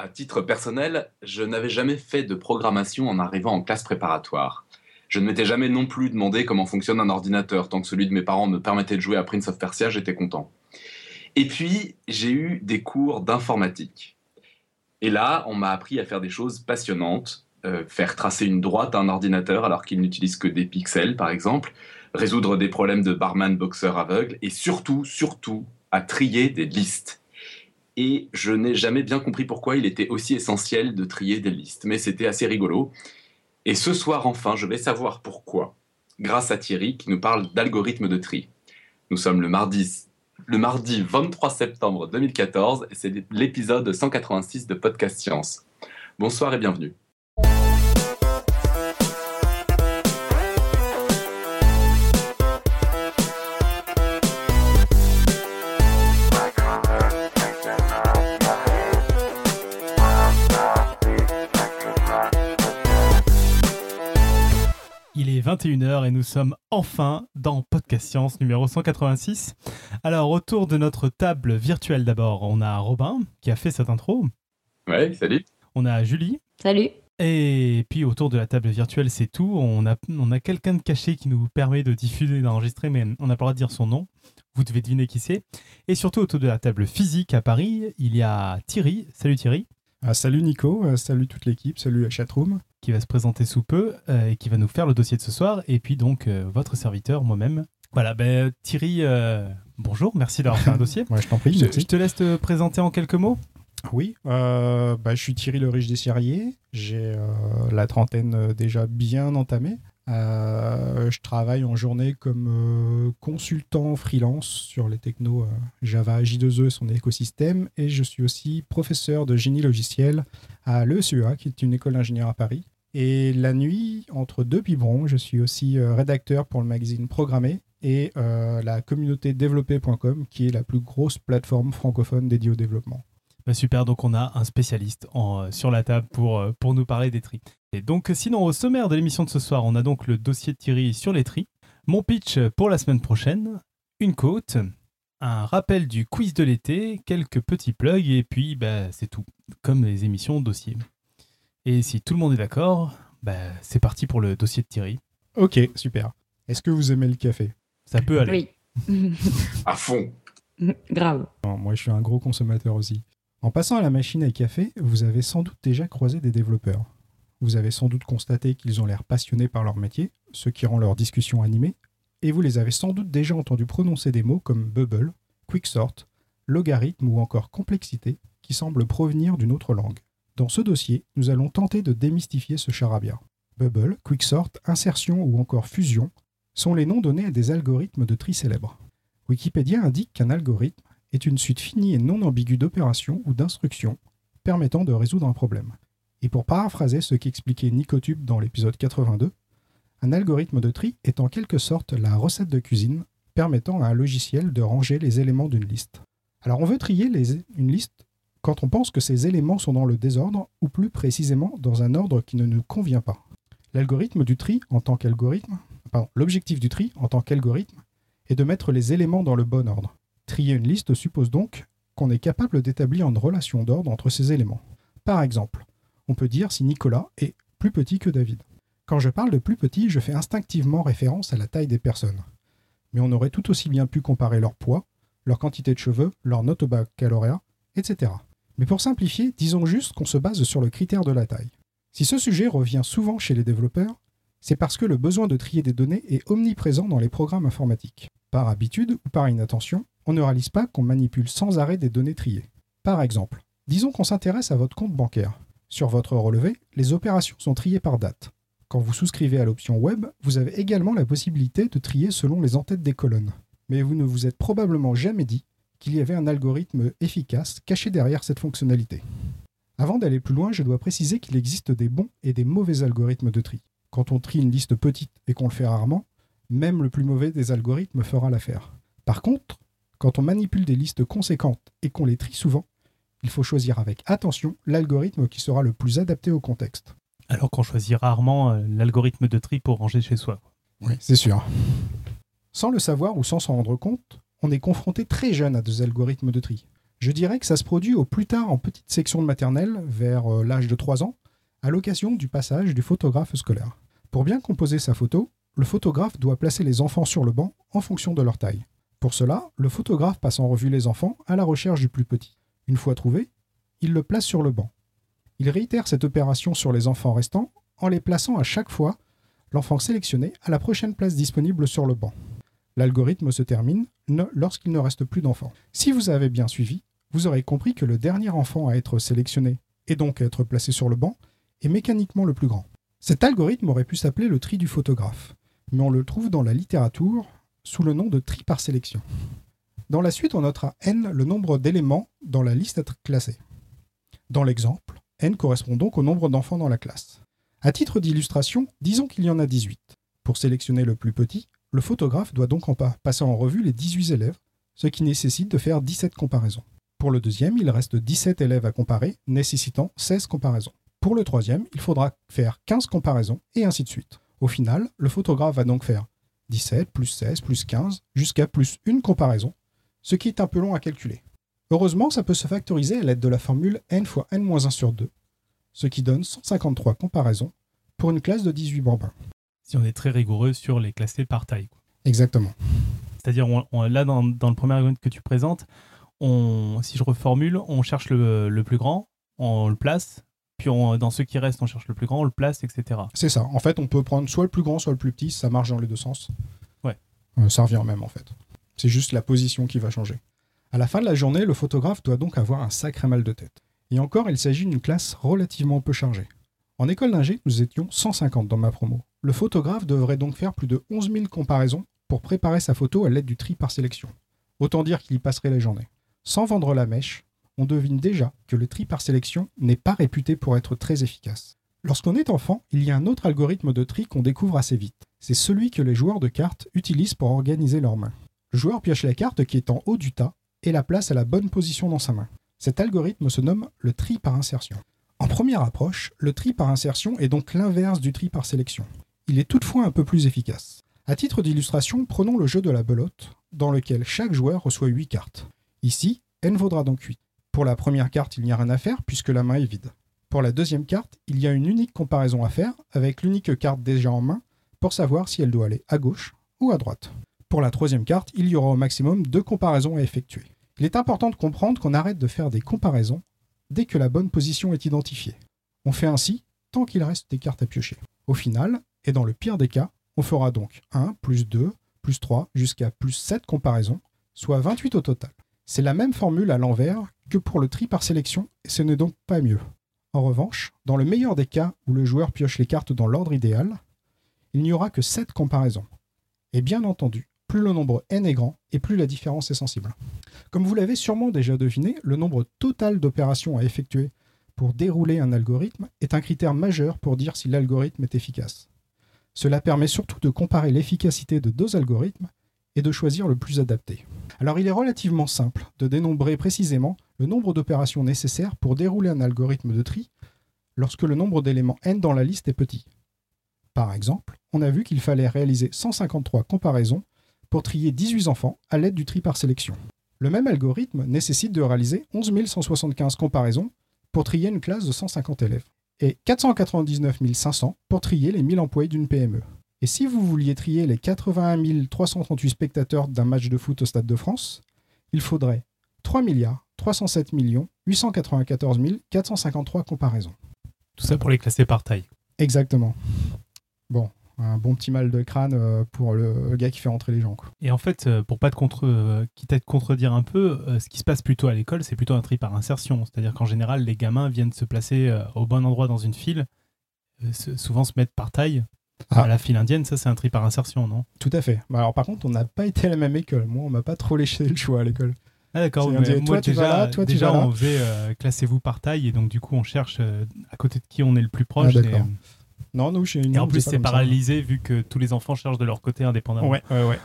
À titre personnel, je n'avais jamais fait de programmation en arrivant en classe préparatoire. Je ne m'étais jamais non plus demandé comment fonctionne un ordinateur. Tant que celui de mes parents me permettait de jouer à Prince of Persia, j'étais content. Et puis, j'ai eu des cours d'informatique. Et là, on m'a appris à faire des choses passionnantes. Euh, faire tracer une droite à un ordinateur alors qu'il n'utilise que des pixels, par exemple. Résoudre des problèmes de barman boxeur aveugle. Et surtout, surtout, à trier des listes. Et je n'ai jamais bien compris pourquoi il était aussi essentiel de trier des listes. Mais c'était assez rigolo. Et ce soir, enfin, je vais savoir pourquoi, grâce à Thierry qui nous parle d'algorithme de tri. Nous sommes le mardi, le mardi 23 septembre 2014 et c'est l'épisode 186 de Podcast Science. Bonsoir et bienvenue. 21h et nous sommes enfin dans Podcast Science numéro 186. Alors, autour de notre table virtuelle d'abord, on a Robin qui a fait cette intro. Ouais, salut. On a Julie. Salut. Et puis autour de la table virtuelle, c'est tout. On a, on a quelqu'un de caché qui nous permet de diffuser, d'enregistrer, mais on n'a pas le droit de dire son nom. Vous devez deviner qui c'est. Et surtout autour de la table physique à Paris, il y a Thierry. Salut Thierry. Ah, salut Nico, euh, salut toute l'équipe, salut la chatroom. Qui va se présenter sous peu euh, et qui va nous faire le dossier de ce soir. Et puis donc euh, votre serviteur, moi-même. Voilà, ben, Thierry, euh, bonjour, merci d'avoir fait un dossier. Ouais, je t'en prie. Je, je te laisse te présenter en quelques mots. Oui, euh, bah, je suis Thierry le Riche des Serriers. J'ai euh, la trentaine euh, déjà bien entamée. Euh, je travaille en journée comme euh, consultant freelance sur les technos euh, Java, J2E et son écosystème. Et je suis aussi professeur de génie logiciel à l'ESUA, qui est une école d'ingénieur à Paris. Et la nuit, entre deux biberons, je suis aussi rédacteur pour le magazine Programmé et la communauté développé.com, qui est la plus grosse plateforme francophone dédiée au développement. Bah, super, donc on a un spécialiste en, euh, sur la table pour, euh, pour nous parler des tris. Et donc sinon, au sommaire de l'émission de ce soir, on a donc le dossier de Thierry sur les tris, mon pitch pour la semaine prochaine, une côte, un rappel du quiz de l'été, quelques petits plugs, et puis bah, c'est tout, comme les émissions dossier. Et si tout le monde est d'accord, bah, c'est parti pour le dossier de Thierry. Ok, super. Est-ce que vous aimez le café? Ça peut aller. Oui. À fond. Grave. Non, Moi, je suis un gros consommateur aussi. En passant à la machine à café, vous avez sans doute déjà croisé des développeurs. Vous avez sans doute constaté qu'ils ont l'air passionnés par leur métier, ce qui rend leur discussion animée, et vous les avez sans doute déjà entendus prononcer des mots comme bubble, quicksort, logarithme ou encore complexité, qui semblent provenir d'une autre langue. Dans ce dossier, nous allons tenter de démystifier ce charabia. Bubble, quicksort, insertion ou encore fusion sont les noms donnés à des algorithmes de tri célèbres. Wikipédia indique qu'un algorithme est une suite finie et non ambiguë d'opérations ou d'instructions permettant de résoudre un problème. Et pour paraphraser ce qu'expliquait Nicotube dans l'épisode 82, un algorithme de tri est en quelque sorte la recette de cuisine permettant à un logiciel de ranger les éléments d'une liste. Alors on veut trier une liste quand on pense que ces éléments sont dans le désordre ou plus précisément dans un ordre qui ne nous convient pas. L'algorithme du tri en tant qu'algorithme, l'objectif du tri en tant qu'algorithme est de mettre les éléments dans le bon ordre. Trier une liste suppose donc qu'on est capable d'établir une relation d'ordre entre ces éléments. Par exemple, on peut dire si Nicolas est plus petit que David. Quand je parle de plus petit, je fais instinctivement référence à la taille des personnes. Mais on aurait tout aussi bien pu comparer leur poids, leur quantité de cheveux, leur note au baccalauréat, etc. Mais pour simplifier, disons juste qu'on se base sur le critère de la taille. Si ce sujet revient souvent chez les développeurs, c'est parce que le besoin de trier des données est omniprésent dans les programmes informatiques. Par habitude ou par inattention, on ne réalise pas qu'on manipule sans arrêt des données triées. Par exemple, disons qu'on s'intéresse à votre compte bancaire. Sur votre relevé, les opérations sont triées par date. Quand vous souscrivez à l'option web, vous avez également la possibilité de trier selon les entêtes des colonnes. Mais vous ne vous êtes probablement jamais dit qu'il y avait un algorithme efficace caché derrière cette fonctionnalité. Avant d'aller plus loin, je dois préciser qu'il existe des bons et des mauvais algorithmes de tri. Quand on trie une liste petite et qu'on le fait rarement, même le plus mauvais des algorithmes fera l'affaire. Par contre, quand on manipule des listes conséquentes et qu'on les trie souvent, il faut choisir avec attention l'algorithme qui sera le plus adapté au contexte. Alors qu'on choisit rarement euh, l'algorithme de tri pour ranger chez soi. Oui, c'est sûr. Sans le savoir ou sans s'en rendre compte, on est confronté très jeune à des algorithmes de tri. Je dirais que ça se produit au plus tard en petite section de maternelle, vers euh, l'âge de 3 ans, à l'occasion du passage du photographe scolaire. Pour bien composer sa photo, le photographe doit placer les enfants sur le banc en fonction de leur taille. Pour cela, le photographe passe en revue les enfants à la recherche du plus petit. Une fois trouvé, il le place sur le banc. Il réitère cette opération sur les enfants restants en les plaçant à chaque fois l'enfant sélectionné à la prochaine place disponible sur le banc. L'algorithme se termine lorsqu'il ne reste plus d'enfants. Si vous avez bien suivi, vous aurez compris que le dernier enfant à être sélectionné et donc à être placé sur le banc est mécaniquement le plus grand. Cet algorithme aurait pu s'appeler le tri du photographe, mais on le trouve dans la littérature sous le nom de tri par sélection. Dans la suite, on notera n le nombre d'éléments dans la liste à classée. Dans l'exemple, n correspond donc au nombre d'enfants dans la classe. À titre d'illustration, disons qu'il y en a 18. Pour sélectionner le plus petit, le photographe doit donc en passer en revue les 18 élèves, ce qui nécessite de faire 17 comparaisons. Pour le deuxième, il reste 17 élèves à comparer, nécessitant 16 comparaisons. Pour le troisième, il faudra faire 15 comparaisons, et ainsi de suite. Au final, le photographe va donc faire 17 plus 16 plus 15 jusqu'à plus une comparaison, ce qui est un peu long à calculer. Heureusement, ça peut se factoriser à l'aide de la formule n fois n-1 sur 2, ce qui donne 153 comparaisons pour une classe de 18 bambins. Si on est très rigoureux sur les classés par taille. Exactement. C'est-à-dire, là, dans, le premier argument que tu présentes, on, si je reformule, on cherche le, plus grand, on le place, puis dans ceux qui restent, on cherche le plus grand, on le place, etc. C'est ça. En fait, on peut prendre soit le plus grand, soit le plus petit, ça marche dans les deux sens. Ouais. Euh, ça revient même, en fait. C'est juste la position qui va changer. À la fin de la journée, le photographe doit donc avoir un sacré mal de tête. Et encore, il s'agit d'une classe relativement peu chargée. En école d'ingé, nous étions 150 dans ma promo. Le photographe devrait donc faire plus de 11 000 comparaisons pour préparer sa photo à l'aide du tri par sélection. Autant dire qu'il y passerait les journées. Sans vendre la mèche, on devine déjà que le tri par sélection n'est pas réputé pour être très efficace. Lorsqu'on est enfant, il y a un autre algorithme de tri qu'on découvre assez vite. C'est celui que les joueurs de cartes utilisent pour organiser leurs mains. Le joueur pioche la carte qui est en haut du tas et la place à la bonne position dans sa main. Cet algorithme se nomme le tri par insertion. En première approche, le tri par insertion est donc l'inverse du tri par sélection. Il est toutefois un peu plus efficace. À titre d'illustration, prenons le jeu de la belote, dans lequel chaque joueur reçoit 8 cartes. Ici, n vaudra donc 8. Pour la première carte, il n'y a rien à faire puisque la main est vide. Pour la deuxième carte, il y a une unique comparaison à faire avec l'unique carte déjà en main pour savoir si elle doit aller à gauche ou à droite. Pour la troisième carte, il y aura au maximum deux comparaisons à effectuer. Il est important de comprendre qu'on arrête de faire des comparaisons dès que la bonne position est identifiée. On fait ainsi tant qu'il reste des cartes à piocher. Au final, et dans le pire des cas, on fera donc 1 plus 2 plus 3 jusqu'à plus 7 comparaisons, soit 28 au total. C'est la même formule à l'envers que pour le tri par sélection, et ce n'est donc pas mieux. En revanche, dans le meilleur des cas où le joueur pioche les cartes dans l'ordre idéal, il n'y aura que 7 comparaisons. Et bien entendu, plus le nombre n est grand, et plus la différence est sensible. Comme vous l'avez sûrement déjà deviné, le nombre total d'opérations à effectuer pour dérouler un algorithme est un critère majeur pour dire si l'algorithme est efficace. Cela permet surtout de comparer l'efficacité de deux algorithmes et de choisir le plus adapté. Alors il est relativement simple de dénombrer précisément le nombre d'opérations nécessaires pour dérouler un algorithme de tri lorsque le nombre d'éléments n dans la liste est petit. Par exemple, on a vu qu'il fallait réaliser 153 comparaisons pour trier 18 enfants à l'aide du tri par sélection. Le même algorithme nécessite de réaliser 11 175 comparaisons pour trier une classe de 150 élèves et 499 500 pour trier les 1000 employés d'une PME. Et si vous vouliez trier les 81 338 spectateurs d'un match de foot au Stade de France, il faudrait 3 milliards 307 millions 894 453 comparaisons. Tout ça pour les classer par taille. Exactement. Bon, un bon petit mal de crâne euh, pour le gars qui fait rentrer les gens. Et en fait, euh, pour pas te contre, euh, quitte à te contredire un peu, ce qui se passe plutôt à l'école, c'est plutôt un tri par insertion. C'est-à-dire qu'en général, les gamins viennent se placer au bon endroit dans une file, souvent se mettre par taille, ah. la file indienne, ça c'est un tri par insertion, non? Tout à fait. Bah, alors par contre, on n'a pas été à la même école. Moi, on m'a pas trop léché le choix à l'école. Ah d'accord, moi toi, déjà, toi, déjà on faisait euh, classez-vous par taille et donc du coup on cherche euh, à côté de qui on est le plus proche. Ah, et, non, nous chez une Et en plus c'est paralysé vu que tous les enfants cherchent de leur côté indépendamment. Ouais, ouais, ouais.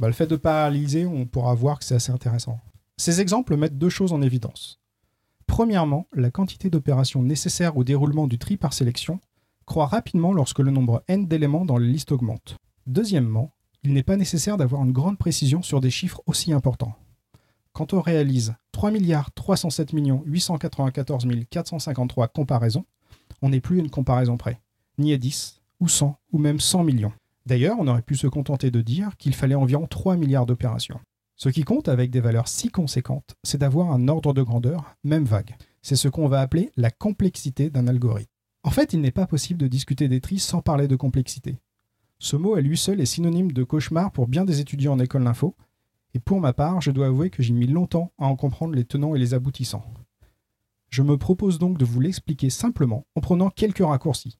bah, le fait de paralyser, on pourra voir que c'est assez intéressant. Ces exemples mettent deux choses en évidence. Premièrement, la quantité d'opérations nécessaires au déroulement du tri par sélection croît rapidement lorsque le nombre n d'éléments dans les listes augmente. Deuxièmement, il n'est pas nécessaire d'avoir une grande précision sur des chiffres aussi importants. quand on réalise 3 307 894 453 comparaisons, on n'est plus une comparaison près, ni à 10, ou 100, ou même 100 millions. D'ailleurs, on aurait pu se contenter de dire qu'il fallait environ 3 milliards d'opérations. Ce qui compte avec des valeurs si conséquentes, c'est d'avoir un ordre de grandeur, même vague. C'est ce qu'on va appeler la complexité d'un algorithme. En fait, il n'est pas possible de discuter des tris sans parler de complexité. Ce mot à lui seul est synonyme de cauchemar pour bien des étudiants en école d'info, et pour ma part, je dois avouer que j'ai mis longtemps à en comprendre les tenants et les aboutissants. Je me propose donc de vous l'expliquer simplement en prenant quelques raccourcis.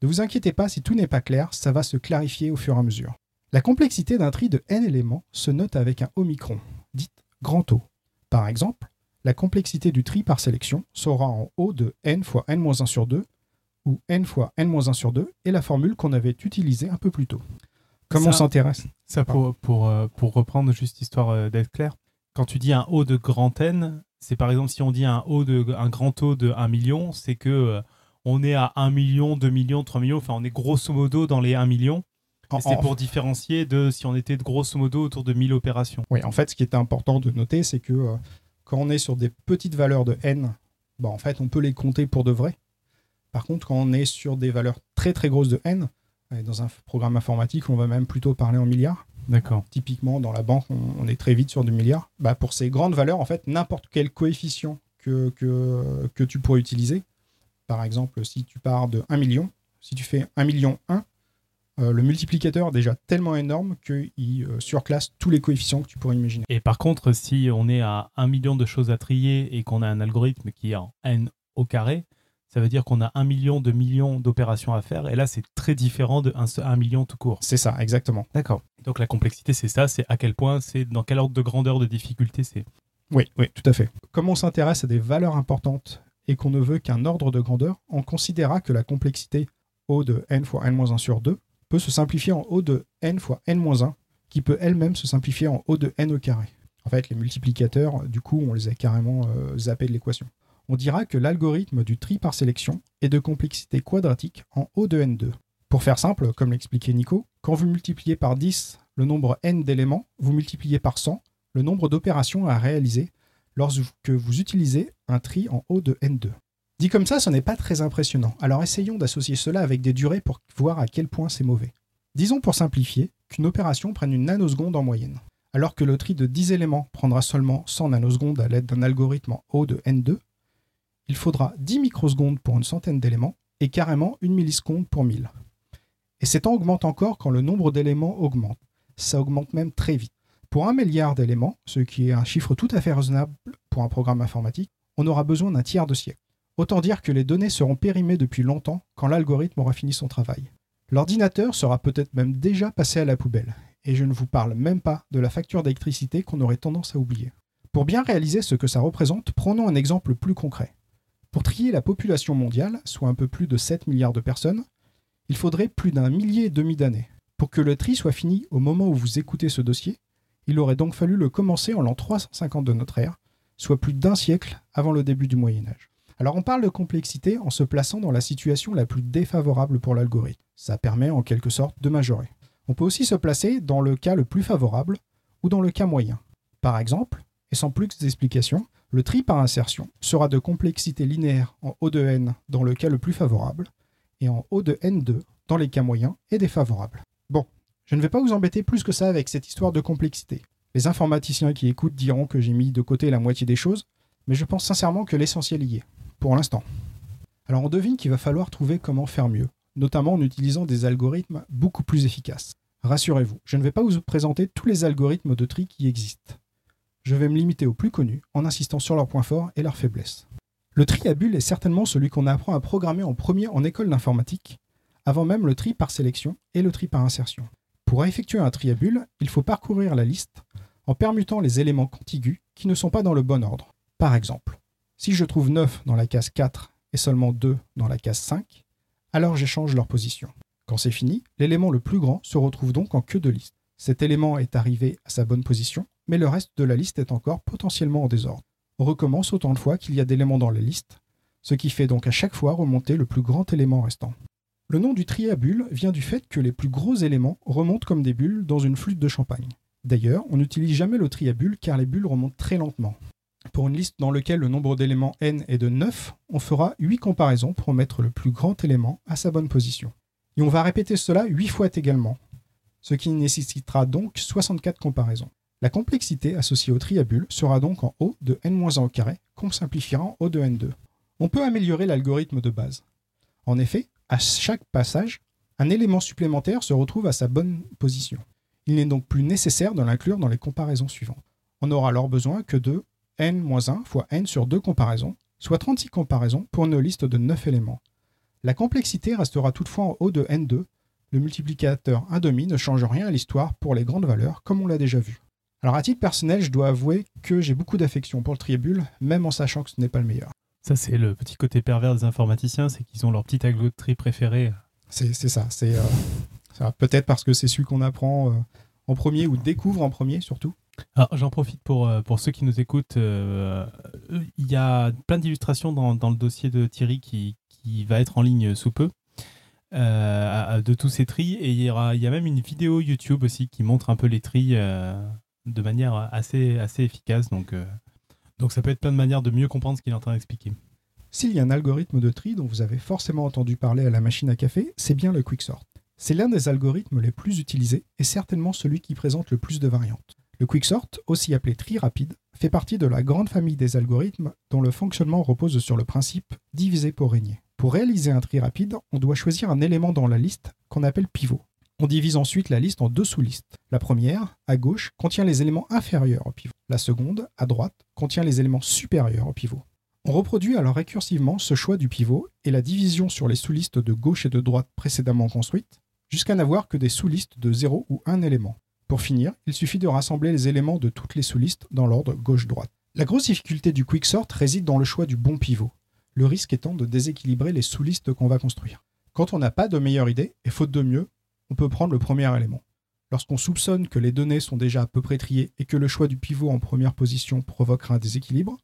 Ne vous inquiétez pas si tout n'est pas clair, ça va se clarifier au fur et à mesure. La complexité d'un tri de n éléments se note avec un omicron, dite grand O. Par exemple, la complexité du tri par sélection sera en O de n fois n-1 sur 2, ou n fois n-1 sur 2, et la formule qu'on avait utilisée un peu plus tôt. Comment on s'intéresse Ça, pour, pour, euh, pour, reprendre juste histoire euh, d'être clair, quand tu dis un O de grand N, c'est par exemple si on dit un, o de, un grand O de 1 million, c'est que euh, on est à 1 million, 2 millions, 3 millions, enfin on est grosso modo dans les 1 million. C'est pour différencier de si on était de grosso modo autour de 1000 opérations. Oui, en fait, ce qui est important de noter, c'est que quand on est sur des petites valeurs de n, bah, en fait, on peut les compter pour de vrai. Par contre, quand on est sur des valeurs très très grosses de n, dans un programme informatique, on va même plutôt parler en milliards. D'accord. Typiquement, dans la banque, on, est très vite sur du milliard. Bah, pour ces grandes valeurs, en fait, n'importe quel coefficient que, que, que, tu pourrais utiliser, par exemple, si tu pars de 1 million, si tu fais 1 million 1, euh, le multiplicateur est déjà tellement énorme qu'il euh, surclasse tous les coefficients que tu pourrais imaginer. Et par contre, si on est à 1 million de choses à trier et qu'on a un algorithme qui est en n au carré, ça veut dire qu'on a un million de millions d'opérations à faire. Et là, c'est très différent de 1, million tout court. C'est ça, exactement. D'accord. Donc la complexité, c'est ça, c'est à quel point, c'est dans quel ordre de grandeur de difficulté c'est. Oui, oui, tout à fait. Comme on s'intéresse à des valeurs importantes et qu'on ne veut qu'un ordre de grandeur, on considérera que la complexité O de n fois n-1 sur 2 peut se simplifier en O de n fois n-1, qui peut elle-même se simplifier en O de n au carré. En fait, les multiplicateurs, du coup, on les a carrément euh, zappés de l'équation on dira que l'algorithme du tri par sélection est de complexité quadratique en O de n2. Pour faire simple, comme l'expliquait Nico, quand vous multipliez par 10 le nombre n d'éléments, vous multipliez par 100 le nombre d'opérations à réaliser lorsque vous utilisez un tri en O de n2. Dit comme ça, ce n'est pas très impressionnant, alors essayons d'associer cela avec des durées pour voir à quel point c'est mauvais. Disons pour simplifier qu'une opération prenne une nanoseconde en moyenne. Alors que le tri de 10 éléments prendra seulement 100 nanosecondes à l'aide d'un algorithme en O de n2, il faudra 10 microsecondes pour une centaine d'éléments et carrément une milliseconde pour 1000. Et ces temps augmente encore quand le nombre d'éléments augmente. Ça augmente même très vite. Pour un milliard d'éléments, ce qui est un chiffre tout à fait raisonnable pour un programme informatique, on aura besoin d'un tiers de siècle. Autant dire que les données seront périmées depuis longtemps quand l'algorithme aura fini son travail. L'ordinateur sera peut-être même déjà passé à la poubelle, et je ne vous parle même pas de la facture d'électricité qu'on aurait tendance à oublier. Pour bien réaliser ce que ça représente, prenons un exemple plus concret. Pour trier la population mondiale, soit un peu plus de 7 milliards de personnes, il faudrait plus d'un millier et demi d'années. Pour que le tri soit fini au moment où vous écoutez ce dossier, il aurait donc fallu le commencer en l'an 350 de notre ère, soit plus d'un siècle avant le début du Moyen Âge. Alors on parle de complexité en se plaçant dans la situation la plus défavorable pour l'algorithme. Ça permet en quelque sorte de majorer. On peut aussi se placer dans le cas le plus favorable ou dans le cas moyen. Par exemple, et sans plus d'explications, le tri par insertion sera de complexité linéaire en O de n dans le cas le plus favorable et en O de n2 dans les cas moyens et défavorables. Bon, je ne vais pas vous embêter plus que ça avec cette histoire de complexité. Les informaticiens qui écoutent diront que j'ai mis de côté la moitié des choses, mais je pense sincèrement que l'essentiel y est, pour l'instant. Alors on devine qu'il va falloir trouver comment faire mieux, notamment en utilisant des algorithmes beaucoup plus efficaces. Rassurez-vous, je ne vais pas vous présenter tous les algorithmes de tri qui existent je vais me limiter aux plus connus en insistant sur leurs points forts et leurs faiblesses. Le tri à bulles est certainement celui qu'on apprend à programmer en premier en école d'informatique, avant même le tri par sélection et le tri par insertion. Pour effectuer un tri à bulles, il faut parcourir la liste en permutant les éléments contigus qui ne sont pas dans le bon ordre. Par exemple, si je trouve 9 dans la case 4 et seulement 2 dans la case 5, alors j'échange leur position. Quand c'est fini, l'élément le plus grand se retrouve donc en queue de liste. Cet élément est arrivé à sa bonne position mais le reste de la liste est encore potentiellement en désordre. On recommence autant de fois qu'il y a d'éléments dans la liste, ce qui fait donc à chaque fois remonter le plus grand élément restant. Le nom du tri à bulles vient du fait que les plus gros éléments remontent comme des bulles dans une flûte de champagne. D'ailleurs, on n'utilise jamais le tri à bulles car les bulles remontent très lentement. Pour une liste dans laquelle le nombre d'éléments n est de 9, on fera 8 comparaisons pour mettre le plus grand élément à sa bonne position. Et on va répéter cela 8 fois également, ce qui nécessitera donc 64 comparaisons. La complexité associée au tri à bulles sera donc en O de n-1 au carré, qu'on simplifiera en O de n2. On peut améliorer l'algorithme de base. En effet, à chaque passage, un élément supplémentaire se retrouve à sa bonne position. Il n'est donc plus nécessaire de l'inclure dans les comparaisons suivantes. On n'aura alors besoin que de n-1 fois n sur 2 comparaisons, soit 36 comparaisons pour une liste de 9 éléments. La complexité restera toutefois en haut de n2. Le multiplicateur 1,5 ne change rien à l'histoire pour les grandes valeurs, comme on l'a déjà vu. Alors à titre personnel, je dois avouer que j'ai beaucoup d'affection pour le triébule, même en sachant que ce n'est pas le meilleur. Ça, c'est le petit côté pervers des informaticiens, c'est qu'ils ont leur petit tri préféré. C'est ça, c'est euh, peut-être parce que c'est celui qu'on apprend euh, en premier ou découvre en premier surtout. Alors j'en profite pour, euh, pour ceux qui nous écoutent. Il y a plein d'illustrations dans, dans, le dossier de Thierry qui, qui va être en ligne sous peu. de tous ces tris et il y, aura, il y a même une vidéo YouTube aussi qui montre un peu les tris de manière assez, efficace donc donc ça peut être plein de manières de mieux comprendre ce qu'il est en train d'expliquer. S'il y a un algorithme de tri dont vous avez forcément entendu parler à la machine à café, c'est bien le quicksort. C'est l'un des algorithmes les plus utilisés et certainement celui qui présente le plus de variantes. Le quicksort, aussi appelé tri rapide, fait partie de la grande famille des algorithmes dont le fonctionnement repose sur le principe diviser pour régner. Pour réaliser un tri rapide, on doit choisir un élément dans la liste qu'on appelle pivot. On divise ensuite la liste en deux sous-listes. La première, à gauche, contient les éléments inférieurs au pivot. La seconde, à droite, contient les éléments supérieurs au pivot. On reproduit alors récursivement ce choix du pivot et la division sur les sous-listes de gauche et de droite précédemment construites, jusqu'à n'avoir que des sous-listes de 0 ou 1 élément. Pour finir, il suffit de rassembler les éléments de toutes les sous-listes dans l'ordre gauche-droite. La grosse difficulté du quicksort réside dans le choix du bon pivot, le risque étant de déséquilibrer les sous-listes qu'on va construire. Quand on n'a pas de meilleure idée, et faute de mieux, on peut prendre le premier élément. Lorsqu'on soupçonne que les données sont déjà à peu près triées et que le choix du pivot en première position provoquera un déséquilibre,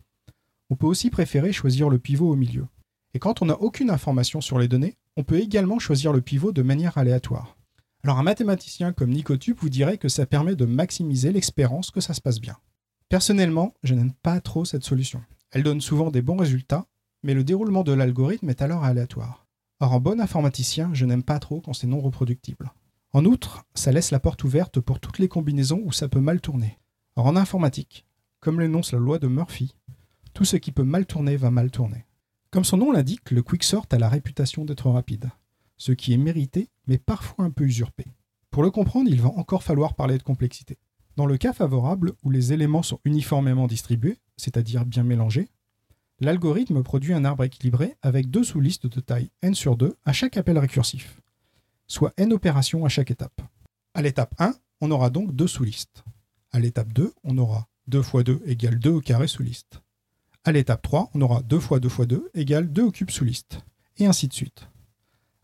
on peut aussi préférer choisir le pivot au milieu. Et quand on n'a aucune information sur les données, on peut également choisir le pivot de manière aléatoire. Alors un mathématicien comme Nicotube vous dirait que ça permet de maximiser l'expérience que ça se passe bien. Personnellement, je n'aime pas trop cette solution. Elle donne souvent des bons résultats, mais le déroulement de l'algorithme est alors aléatoire. Or, en bon informaticien, je n'aime pas trop quand c'est non reproductible. En outre, ça laisse la porte ouverte pour toutes les combinaisons où ça peut mal tourner. Or, en informatique, comme l'énonce la loi de Murphy, tout ce qui peut mal tourner va mal tourner. Comme son nom l'indique, le quicksort a la réputation d'être rapide, ce qui est mérité, mais parfois un peu usurpé. Pour le comprendre, il va encore falloir parler de complexité. Dans le cas favorable où les éléments sont uniformément distribués, c'est-à-dire bien mélangés, l'algorithme produit un arbre équilibré avec deux sous-listes de taille n sur 2 à chaque appel récursif, soit n opérations à chaque étape. À l'étape 1, on aura donc deux sous-listes. À l'étape 2, on aura 2 fois 2 égale 2 au carré sous-liste. À l'étape 3, on aura 2 fois 2 fois 2 égale 2 au cube sous-liste, et ainsi de suite.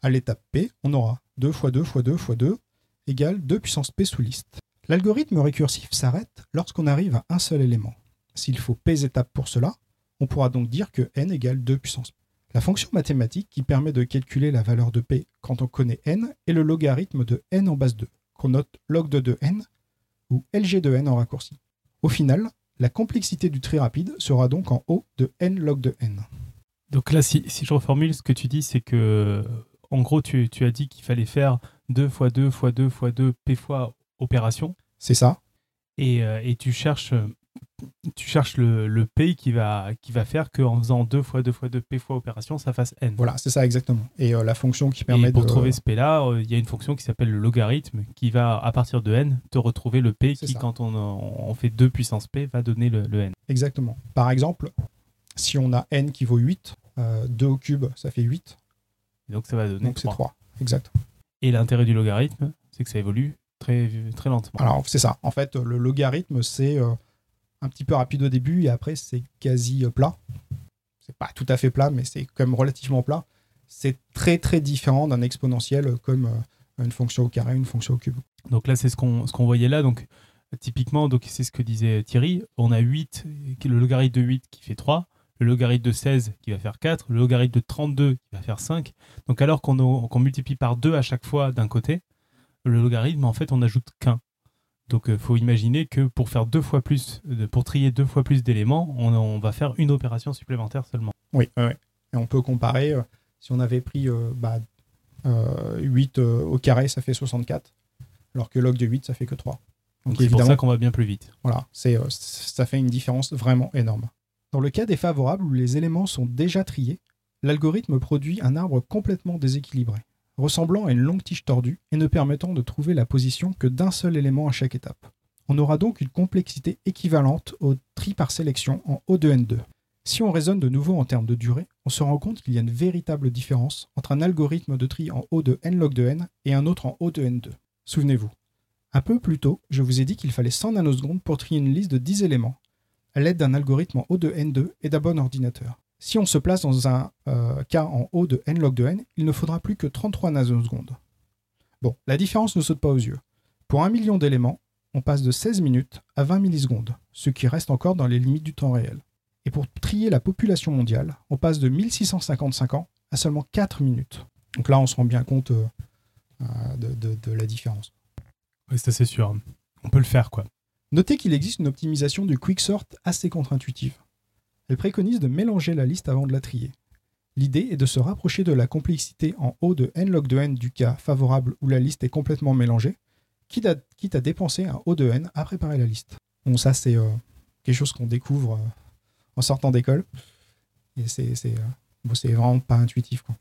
À l'étape P, on aura 2 fois 2 fois 2 fois 2 égale 2 puissance P sous-liste. L'algorithme récursif s'arrête lorsqu'on arrive à un seul élément. S'il faut P étapes pour cela, on pourra donc dire que n égale 2 puissance p. La fonction mathématique qui permet de calculer la valeur de p quand on connaît n est le logarithme de n en base 2, qu'on note log de 2n ou lg de n en raccourci. Au final, la complexité du très rapide sera donc en O de n log de n. Donc là, si, je reformule, ce que tu dis, c'est que, en gros, tu, as dit qu'il fallait faire 2 fois 2 fois 2 fois 2 p fois opération. C'est ça. Et, euh, et, tu cherches tu cherches le, le, P qui va, qui va faire qu'en faisant 2 fois 2 fois 2 P fois opération, ça fasse N. Voilà, c'est ça exactement. Et euh, la fonction qui permet et pour de... trouver ce P-là, euh, il y a une fonction qui s'appelle le logarithme qui va, à partir de N, te retrouver le P qui, quand on, on, fait 2 puissance P, va donner le, le, N. Exactement. Par exemple, si on a N qui vaut 8, 2 euh, au cube, ça fait 8. donc ça va donner donc 3. c'est 3. Exact. Et l'intérêt du logarithme, c'est que ça évolue très, très lentement. Alors c'est ça. En fait, le logarithme, c'est un petit peu rapide au début et après c'est quasi euh, plat. C'est pas tout à fait plat, mais c'est quand même relativement plat. C'est très très différent d'un exponentiel comme euh, une fonction au carré, une fonction au cube. Donc là, c'est ce qu'on ce qu'on voyait là. Donc typiquement, donc c'est ce que disait Thierry. On a 8, le logarithme de 8 qui fait 3, le logarithme de 16 qui va faire 4, le logarithme de 32 qui va faire 5. Donc alors qu'on multiplie par 2 à chaque fois d'un côté, le logarithme, en fait, on n'ajoute qu'un. Donc il faut imaginer que pour faire deux fois plus, pour trier deux fois plus d'éléments, on, va faire une opération supplémentaire seulement. Oui, oui. Et on peut comparer, si on avait pris bah, 8 au carré, ça fait 64, alors que log de 8, ça fait que 3. Donc c'est pour ça qu'on va bien plus vite. Voilà, c'est, ça fait une différence vraiment énorme. Dans le cas défavorable où les éléments sont déjà triés, l'algorithme produit un arbre complètement déséquilibré, ressemblant à une longue tige tordue et ne permettant de trouver la position que d'un seul élément à chaque étape. On aura donc une complexité équivalente au tri par sélection en O de N2. Si on raisonne de nouveau en termes de durée, on se rend compte qu'il y a une véritable différence entre un algorithme de tri en O de n log de n et un autre en O de n2. Souvenez-vous, un peu plus tôt, je vous ai dit qu'il fallait 100 nanosecondes pour trier une liste de 10 éléments, à l'aide d'un algorithme en O de N2 et d'un bon ordinateur. Si on se place dans un euh, cas en O de n log de n, il ne faudra plus que 33 nanosecondes. Bon, la différence ne saute pas aux yeux. Pour un million d'éléments, on passe de 16 minutes à 20 millisecondes, ce qui reste encore dans les limites du temps réel. Et pour trier la population mondiale, on passe de 1655 ans à seulement 4 minutes. Donc là, on se rend bien compte euh, euh, de, la différence. Oui, ça c'est sûr. On peut le faire, quoi. Notez qu'il existe une optimisation du quicksort assez contre-intuitive. Elle préconise de mélanger la liste avant de la trier. L'idée est de se rapprocher de la complexité en haut de n log de n du cas favorable où la liste est complètement mélangée, quitte à, dépenser un O de n à préparer la liste. Bon, ça c'est euh, quelque chose qu'on découvre euh, en sortant d'école. Et c'est euh, vraiment pas intuitif. Quoi.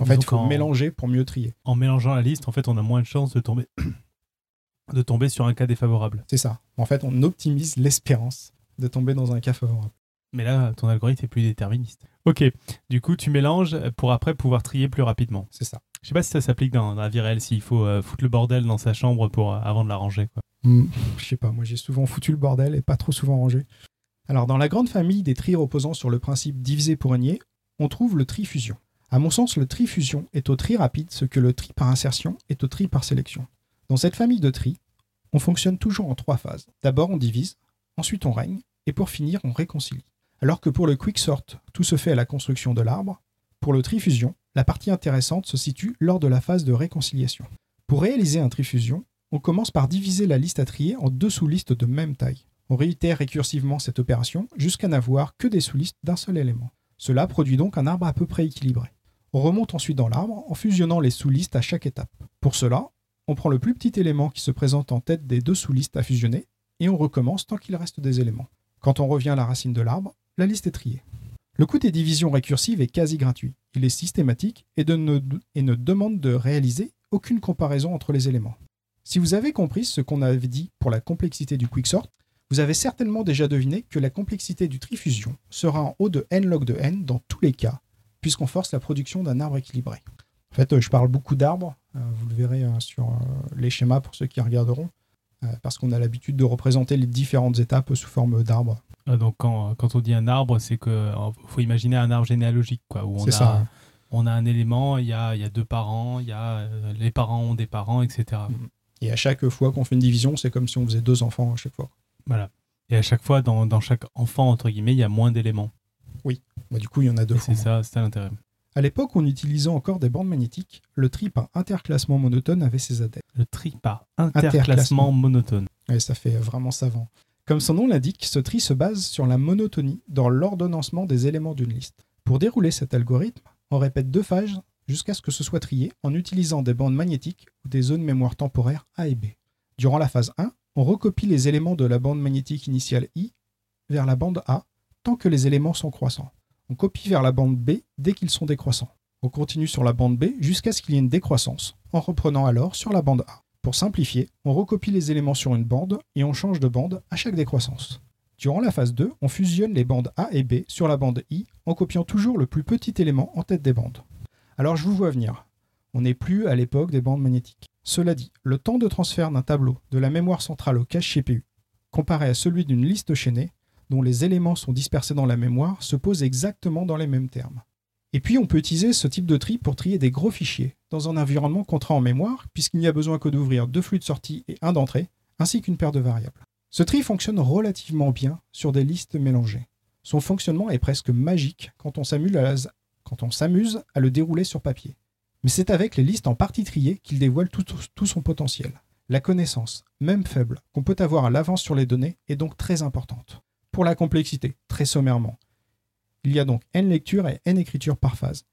En fait, il faut mélanger pour mieux trier. En mélangeant la liste, en fait, on a moins de chances de tomber de tomber sur un cas défavorable. C'est ça. En fait, on optimise l'espérance de tomber dans un cas favorable. Mais là, ton algorithme est plus déterministe. Ok, du coup, tu mélanges pour après pouvoir trier plus rapidement. C'est ça. Je sais pas si ça s'applique dans, la vie réelle, s'il faut euh, foutre le bordel dans sa chambre pour, euh, avant de la ranger. Quoi. Hmm, je sais pas, moi j'ai souvent foutu le bordel et pas trop souvent rangé. Alors, dans la grande famille des tris reposant sur le principe divisé pour régner, on trouve le tri fusion. À mon sens, le tri fusion est au tri rapide ce que le tri par insertion est au tri par sélection. Dans cette famille de tri, on fonctionne toujours en trois phases. D'abord on divise, ensuite on règne, et pour finir on réconcilie. Alors que pour le quicksort, tout se fait à la construction de l'arbre, pour le trifusion, la partie intéressante se situe lors de la phase de réconciliation. Pour réaliser un trifusion, on commence par diviser la liste à trier en deux sous-listes de même taille. On réitère récursivement cette opération jusqu'à n'avoir que des sous-listes d'un seul élément. Cela produit donc un arbre à peu près équilibré. On remonte ensuite dans l'arbre en fusionnant les sous-listes à chaque étape. Pour cela, on prend le plus petit élément qui se présente en tête des deux sous-listes à fusionner et on recommence tant qu'il reste des éléments. Quand on revient à la racine de l'arbre, la liste est triée. Le coût des divisions récursives est quasi gratuit. Il est systématique et, ne, ne demande de réaliser aucune comparaison entre les éléments. Si vous avez compris ce qu'on avait dit pour la complexité du quicksort, vous avez certainement déjà deviné que la complexité du trifusion sera en haut de n log de n dans tous les cas, puisqu'on force la production d'un arbre équilibré. En fait, je parle beaucoup d'arbres, euh, vous le verrez euh, sur euh, les schémas pour ceux qui regarderont, parce qu'on a l'habitude de représenter les différentes étapes sous forme d'arbres. Ah, donc quand, on dit un arbre, c'est qu'il faut imaginer un arbre généalogique, quoi, où on a, ça. on a un élément, il y a, deux parents, il y a les parents ont des parents, etc. Mm. Et à chaque fois qu'on fait une division, c'est comme si on faisait deux enfants à chaque fois. Voilà. Et à chaque fois, dans, chaque enfant, entre guillemets, il y a moins d'éléments. Oui. Bah, du coup, il y en a deux. C'est ça, c'est l'intérêt. À l'époque, en utilisant encore des bandes magnétiques, le tri par interclassement monotone avait ses adeptes. Le tri par interclassement, monotone. Oui, ça fait vraiment savant. Comme son nom l'indique, ce tri se base sur la monotonie dans l'ordonnancement des éléments d'une liste. Pour dérouler cet algorithme, on répète deux phases jusqu'à ce que ce soit trié en utilisant des bandes magnétiques ou des zones mémoire temporaires A et B. Durant la phase 1, on recopie les éléments de la bande magnétique initiale I vers la bande A tant que les éléments sont croissants. On copie vers la bande B dès qu'ils sont décroissants. On continue sur la bande B jusqu'à ce qu'il y ait une décroissance, en reprenant alors sur la bande A. Pour simplifier, on recopie les éléments sur une bande et on change de bande à chaque décroissance. Durant la phase 2, on fusionne les bandes A et B sur la bande I en copiant toujours le plus petit élément en tête des bandes. Alors je vous vois venir. On n'est plus à l'époque des bandes magnétiques. Cela dit, le temps de transfert d'un tableau de la mémoire centrale au cache CPU, comparé à celui d'une liste chaînée, dont les éléments sont dispersés dans la mémoire se pose exactement dans les mêmes termes. Et puis on peut utiliser ce type de tri pour trier des gros fichiers dans un environnement contraint en mémoire, puisqu'il n'y a besoin que d'ouvrir deux flux de sortie et un d'entrée, ainsi qu'une paire de variables. Ce tri fonctionne relativement bien sur des listes mélangées. Son fonctionnement est presque magique quand on s'amuse à, le dérouler sur papier. Mais c'est avec les listes en partie triées qu'il dévoile tout, son potentiel. La connaissance, même faible, qu'on peut avoir à l'avance sur les données est donc très importante. Pour la complexité, très sommairement, il y a donc n lectures et n écritures par phase.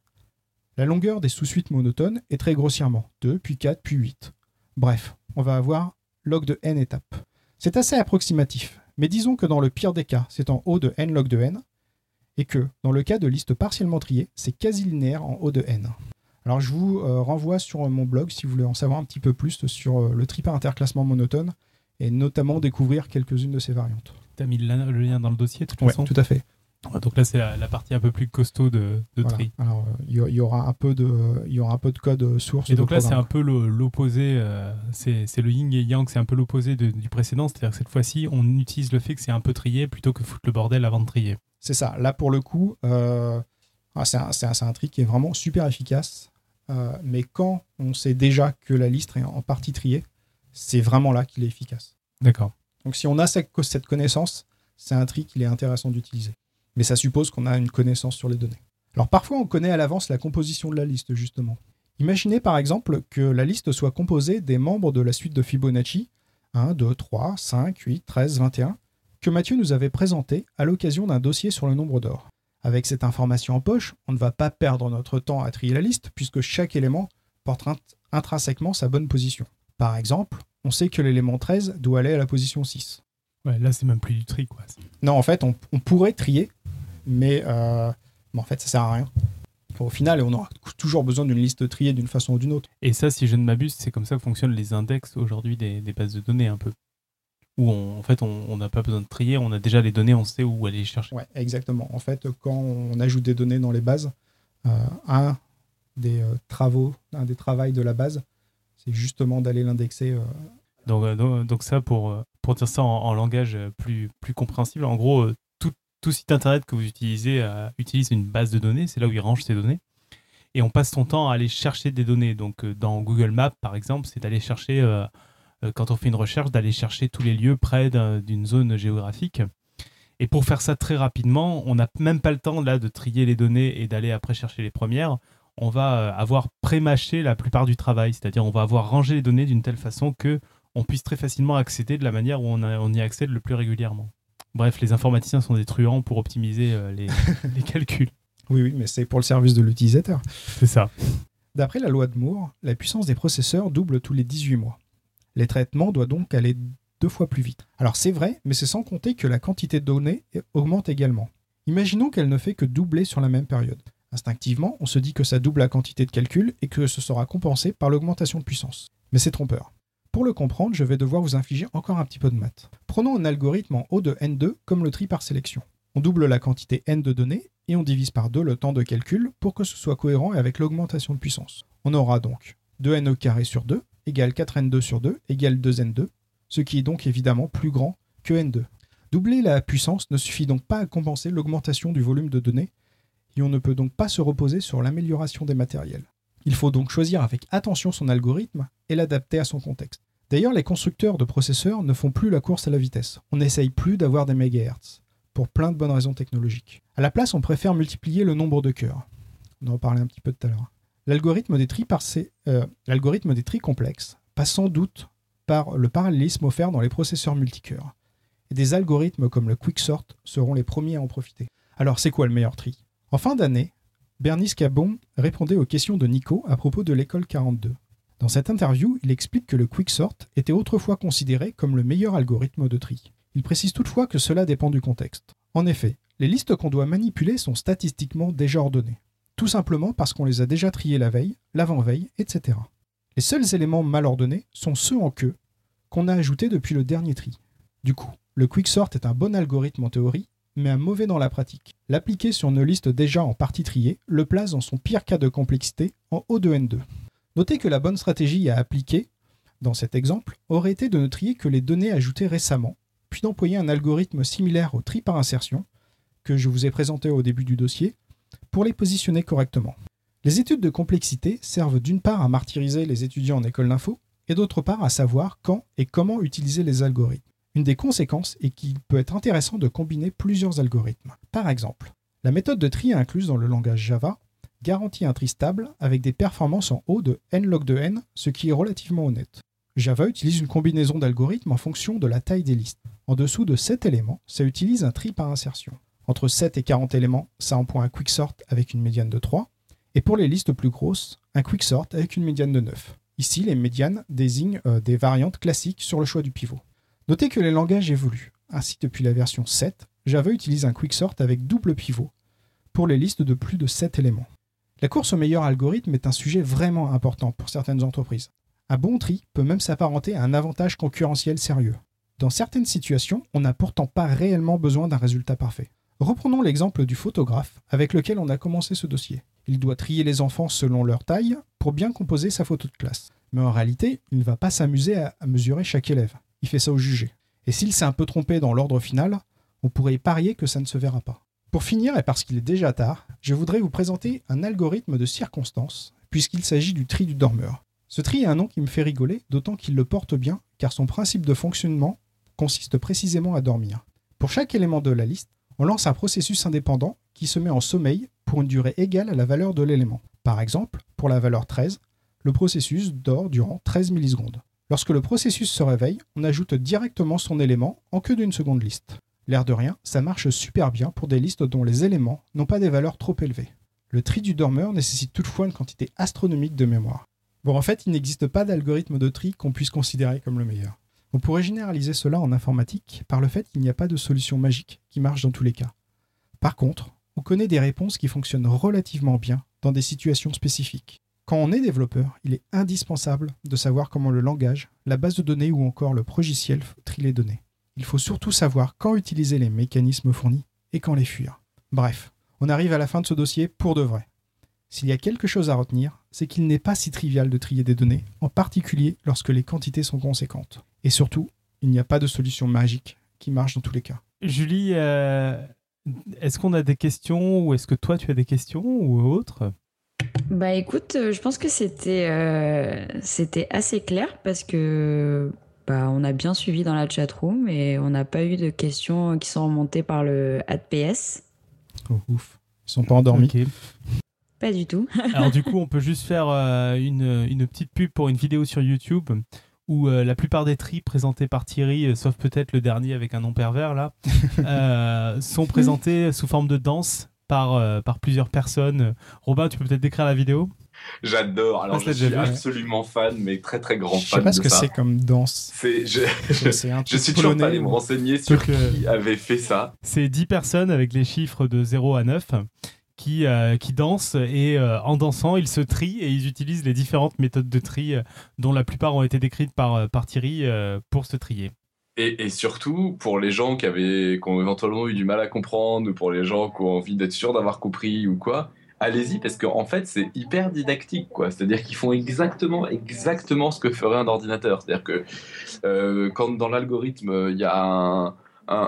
La longueur des sous-suites monotones est très grossièrement 2, puis 4, puis 8. Bref, on va avoir log de n étapes. C'est assez approximatif, mais disons que dans le pire des cas, c'est en haut de n log de n, et que dans le cas de liste partiellement triée, c'est quasi linéaire en haut de n. Alors je vous euh, renvoie sur mon blog si vous voulez en savoir un petit peu plus sur euh, le tri par interclassement monotone et notamment découvrir quelques-unes de ces variantes. Tu as mis le lien dans le dossier de toute Ouais, façon? tout à fait. Donc là, c'est la, la partie un peu plus costaud de, de Voilà. tri. Alors euh, il y, y aura un peu de, il y aura un peu de code euh, source. Et donc là, c'est programme. un peu l'opposé, euh, c'est le yin et yang, c'est un peu l'opposé du précédent. C'est-à-dire que cette fois-ci, on utilise le fait que c'est un peu trié plutôt que foutre le bordel avant de trier. C'est ça. Là, pour le coup, euh, ah, c'est un, un- tri qui est vraiment super efficace. Euh, mais quand on sait déjà que la liste est en partie triée, c'est vraiment là qu'il est efficace. D'accord. Donc, si on a cette, cette connaissance, c'est un tri qu'il est intéressant d'utiliser. Mais ça suppose qu'on a une connaissance sur les données. Alors, parfois, on connaît à l'avance la composition de la liste, justement. Imaginez par exemple que la liste soit composée des membres de la suite de Fibonacci 1, 2, 3, 5, 8, 13, 21 que Mathieu nous avait présenté à l'occasion d'un dossier sur le nombre d'or. Avec cette information en poche, on ne va pas perdre notre temps à trier la liste puisque chaque élément porte int- intrinsèquement sa bonne position. Par exemple, on sait que l'élément 13 doit aller à la position 6. Ouais, là, c'est même plus du tri, quoi. Non, en fait, on, on pourrait trier, mais, euh, mais en fait, ça sert à rien. Au final, on aura toujours besoin d'une liste triée d'une façon ou d'une autre. Et ça, si je ne m'abuse, c'est comme ça que fonctionnent les index aujourd'hui des, des bases de données, un peu. Où on- en fait, on n'a pas besoin de trier, on a déjà les données, on sait où aller les chercher. Ouais, exactement. En fait, quand on ajoute des données dans les bases, euh, un des euh, travaux, un des travails de la base, c'est justement d'aller l'indexer. euh, Donc, donc, donc ça, pour, pour dire ça en, en langage plus, plus compréhensible, en gros, tout, site internet que vous utilisez euh, utilise une base de données, c'est là où il range ses données. Et on passe son temps à aller chercher des données. Donc euh, dans Google Maps, par exemple, c'est d'aller chercher, euh, quand on fait une recherche, d'aller chercher tous les lieux près d'un- d'une zone géographique. Et pour faire ça très rapidement, on n'a même pas le temps là de trier les données et d'aller après chercher les premières. On va avoir pré-mâché la plupart du travail, c'est-à-dire on va avoir rangé les données d'une telle façon que on puisse très facilement accéder de la manière où on y accède le plus régulièrement. Bref, les informaticiens sont des truands pour optimiser euh, les, les calculs. Oui, oui, mais c'est pour le service de l'utilisateur. C'est ça. D'après la loi de Moore, la puissance des processeurs double tous les 18 mois. Les traitements doivent donc aller deux fois plus vite. Alors c'est vrai, mais c'est sans compter que la quantité de données augmente également. Imaginons qu'elle ne fait que doubler sur la même période. Instinctivement, on se dit que ça double la quantité de calcul et que ce sera compensé par l'augmentation de puissance. Mais c'est trompeur. Pour le comprendre, je vais devoir vous infliger encore un petit peu de maths. Prenons un algorithme en O de n2 comme le tri par sélection. On double la quantité n de données et on divise par 2 le temps de calcul pour que ce soit cohérent avec l'augmentation de puissance. On aura donc 2n au sur 2 égale 4n2 sur 2 égale 2n2, ce qui est donc évidemment plus grand que n2. Doubler la puissance ne suffit donc pas à compenser l'augmentation du volume de données et on ne peut donc pas se reposer sur l'amélioration des matériels. Il faut donc choisir avec attention son algorithme et l'adapter à son contexte. D'ailleurs, les constructeurs de processeurs ne font plus la course à la vitesse. On n'essaye plus d'avoir des mégahertz, pour plein de bonnes raisons technologiques. À la place, on préfère multiplier le nombre de cœurs. On en parlait un petit peu tout à l'heure. L'algorithme des tri euh, l'algorithme des tri complexes passe sans doute par le parallélisme offert dans les processeurs multicœurs. Et des algorithmes comme le quicksort seront les premiers à en profiter. Alors, c'est quoi le meilleur tri? En fin d'année, Bernie Scabon répondait aux questions de Nico à propos de l'école 42. Dans cette interview, il explique que le quicksort était autrefois considéré comme le meilleur algorithme de tri. Il précise toutefois que cela dépend du contexte. En effet, les listes qu'on doit manipuler sont statistiquement déjà ordonnées, tout simplement parce qu'on les a déjà triées la veille, l'avant-veille, etc. Les seuls éléments mal ordonnés sont ceux en queue qu'on a ajoutés depuis le dernier tri. Du coup, le quicksort est un bon algorithme en théorie, mais un mauvais dans la pratique. L'appliquer sur une liste déjà en partie triée le place dans son pire cas de complexité en haut de N2. Notez que la bonne stratégie à appliquer, dans cet exemple, aurait été de ne trier que les données ajoutées récemment, puis d'employer un algorithme similaire au tri par insertion, que je vous ai présenté au début du dossier, pour les positionner correctement. Les études de complexité servent d'une part à martyriser les étudiants en école d'info, et d'autre part à savoir quand et comment utiliser les algorithmes. Une des conséquences est qu'il peut être intéressant de combiner plusieurs algorithmes. Par exemple, la méthode de tri incluse dans le langage Java garantit un tri stable avec des performances en haut de n log de n, ce qui est relativement honnête. Java utilise une combinaison d'algorithmes en fonction de la taille des listes. En dessous de 7 éléments, ça utilise un tri par insertion. Entre 7 et 40 éléments, ça emploie un quicksort avec une médiane de 3. Et pour les listes plus grosses, un quicksort avec une médiane de 9. Ici, les médianes désignent euh, des variantes classiques sur le choix du pivot. Notez que les langages évoluent. Ainsi, depuis la version 7, Java utilise un quicksort avec double pivot pour les listes de plus de 7 éléments. La course au meilleur algorithme est un sujet vraiment important pour certaines entreprises. Un bon tri peut même s'apparenter à un avantage concurrentiel sérieux. Dans certaines situations, on n'a pourtant pas réellement besoin d'un résultat parfait. Reprenons l'exemple du photographe avec lequel on a commencé ce dossier. Il doit trier les enfants selon leur taille pour bien composer sa photo de classe. Mais en réalité, il ne va pas s'amuser à mesurer chaque élève. Il fait ça au jugé. Et s'il s'est un peu trompé dans l'ordre final, on pourrait parier que ça ne se verra pas. Pour finir, et parce qu'il est déjà tard, je voudrais vous présenter un algorithme de circonstance, puisqu'il s'agit du tri du dormeur. Ce tri a un nom qui me fait rigoler, d'autant qu'il le porte bien, car son principe de fonctionnement consiste précisément à dormir. Pour chaque élément de la liste, on lance un processus indépendant qui se met en sommeil pour une durée égale à la valeur de l'élément. Par exemple, pour la valeur 13, le processus dort durant 13 millisecondes. Lorsque le processus se réveille, on ajoute directement son élément en queue d'une seconde liste. L'air de rien, ça marche super bien pour des listes dont les éléments n'ont pas des valeurs trop élevées. Le tri du dormeur nécessite toutefois une quantité astronomique de mémoire. Bon, en fait, il n'existe pas d'algorithme de tri qu'on puisse considérer comme le meilleur. On pourrait généraliser cela en informatique par le fait qu'il n'y a pas de solution magique qui marche dans tous les cas. Par contre, on connaît des réponses qui fonctionnent relativement bien dans des situations spécifiques. Quand on est développeur, il est indispensable de savoir comment le langage, la base de données ou encore le progiciel trie les données. Il faut surtout savoir quand utiliser les mécanismes fournis et quand les fuir. Bref, on arrive à la fin de ce dossier pour de vrai. S'il y a quelque chose à retenir, c'est qu'il n'est pas si trivial de trier des données, en particulier lorsque les quantités sont conséquentes. Et surtout, il n'y a pas de solution magique qui marche dans tous les cas. Julie, euh, est-ce qu'on a des questions ou est-ce que toi tu as des questions ou autres? Bah écoute, euh, je pense que c'était euh, c'était assez clair parce que bah, on a bien suivi dans la chatroom et on n'a pas eu de questions qui sont remontées par le AdPS. Oh, ouf. Ils sont pas endormis. Pas du tout. Alors du coup, on peut juste faire euh, une, une, petite pub pour une vidéo sur YouTube où euh, la plupart des tris présentés par Thierry, euh, sauf peut-être le dernier avec un nom pervers là, sont présentés sous forme de danse par, par plusieurs personnes. Robin, tu peux peut-être décrire la vidéo? J'adore. Alors, je suis absolument fan, mais très très grand fan. Je sais pas ce que c'est comme danse. je, je, suis toujours pas allé me renseigner sur qui avait fait ça. C'est 10 personnes avec les chiffres de 0 à 9 qui, euh, qui dansent et euh, en dansant, ils se trient et ils utilisent les différentes méthodes de tri euh, dont la plupart ont été décrites par, par Thierry pour se trier. Et, surtout, pour les gens qui, avaient, qui ont éventuellement eu du mal à comprendre ou pour les gens qui ont envie d'être sûrs d'avoir compris ou quoi, allez-y parce qu'en en fait, c'est hyper didactique. quoi. C'est-à-dire qu'ils font exactement, exactement ce que ferait un ordinateur. C'est-à-dire que quand dans l'algorithme, il y a un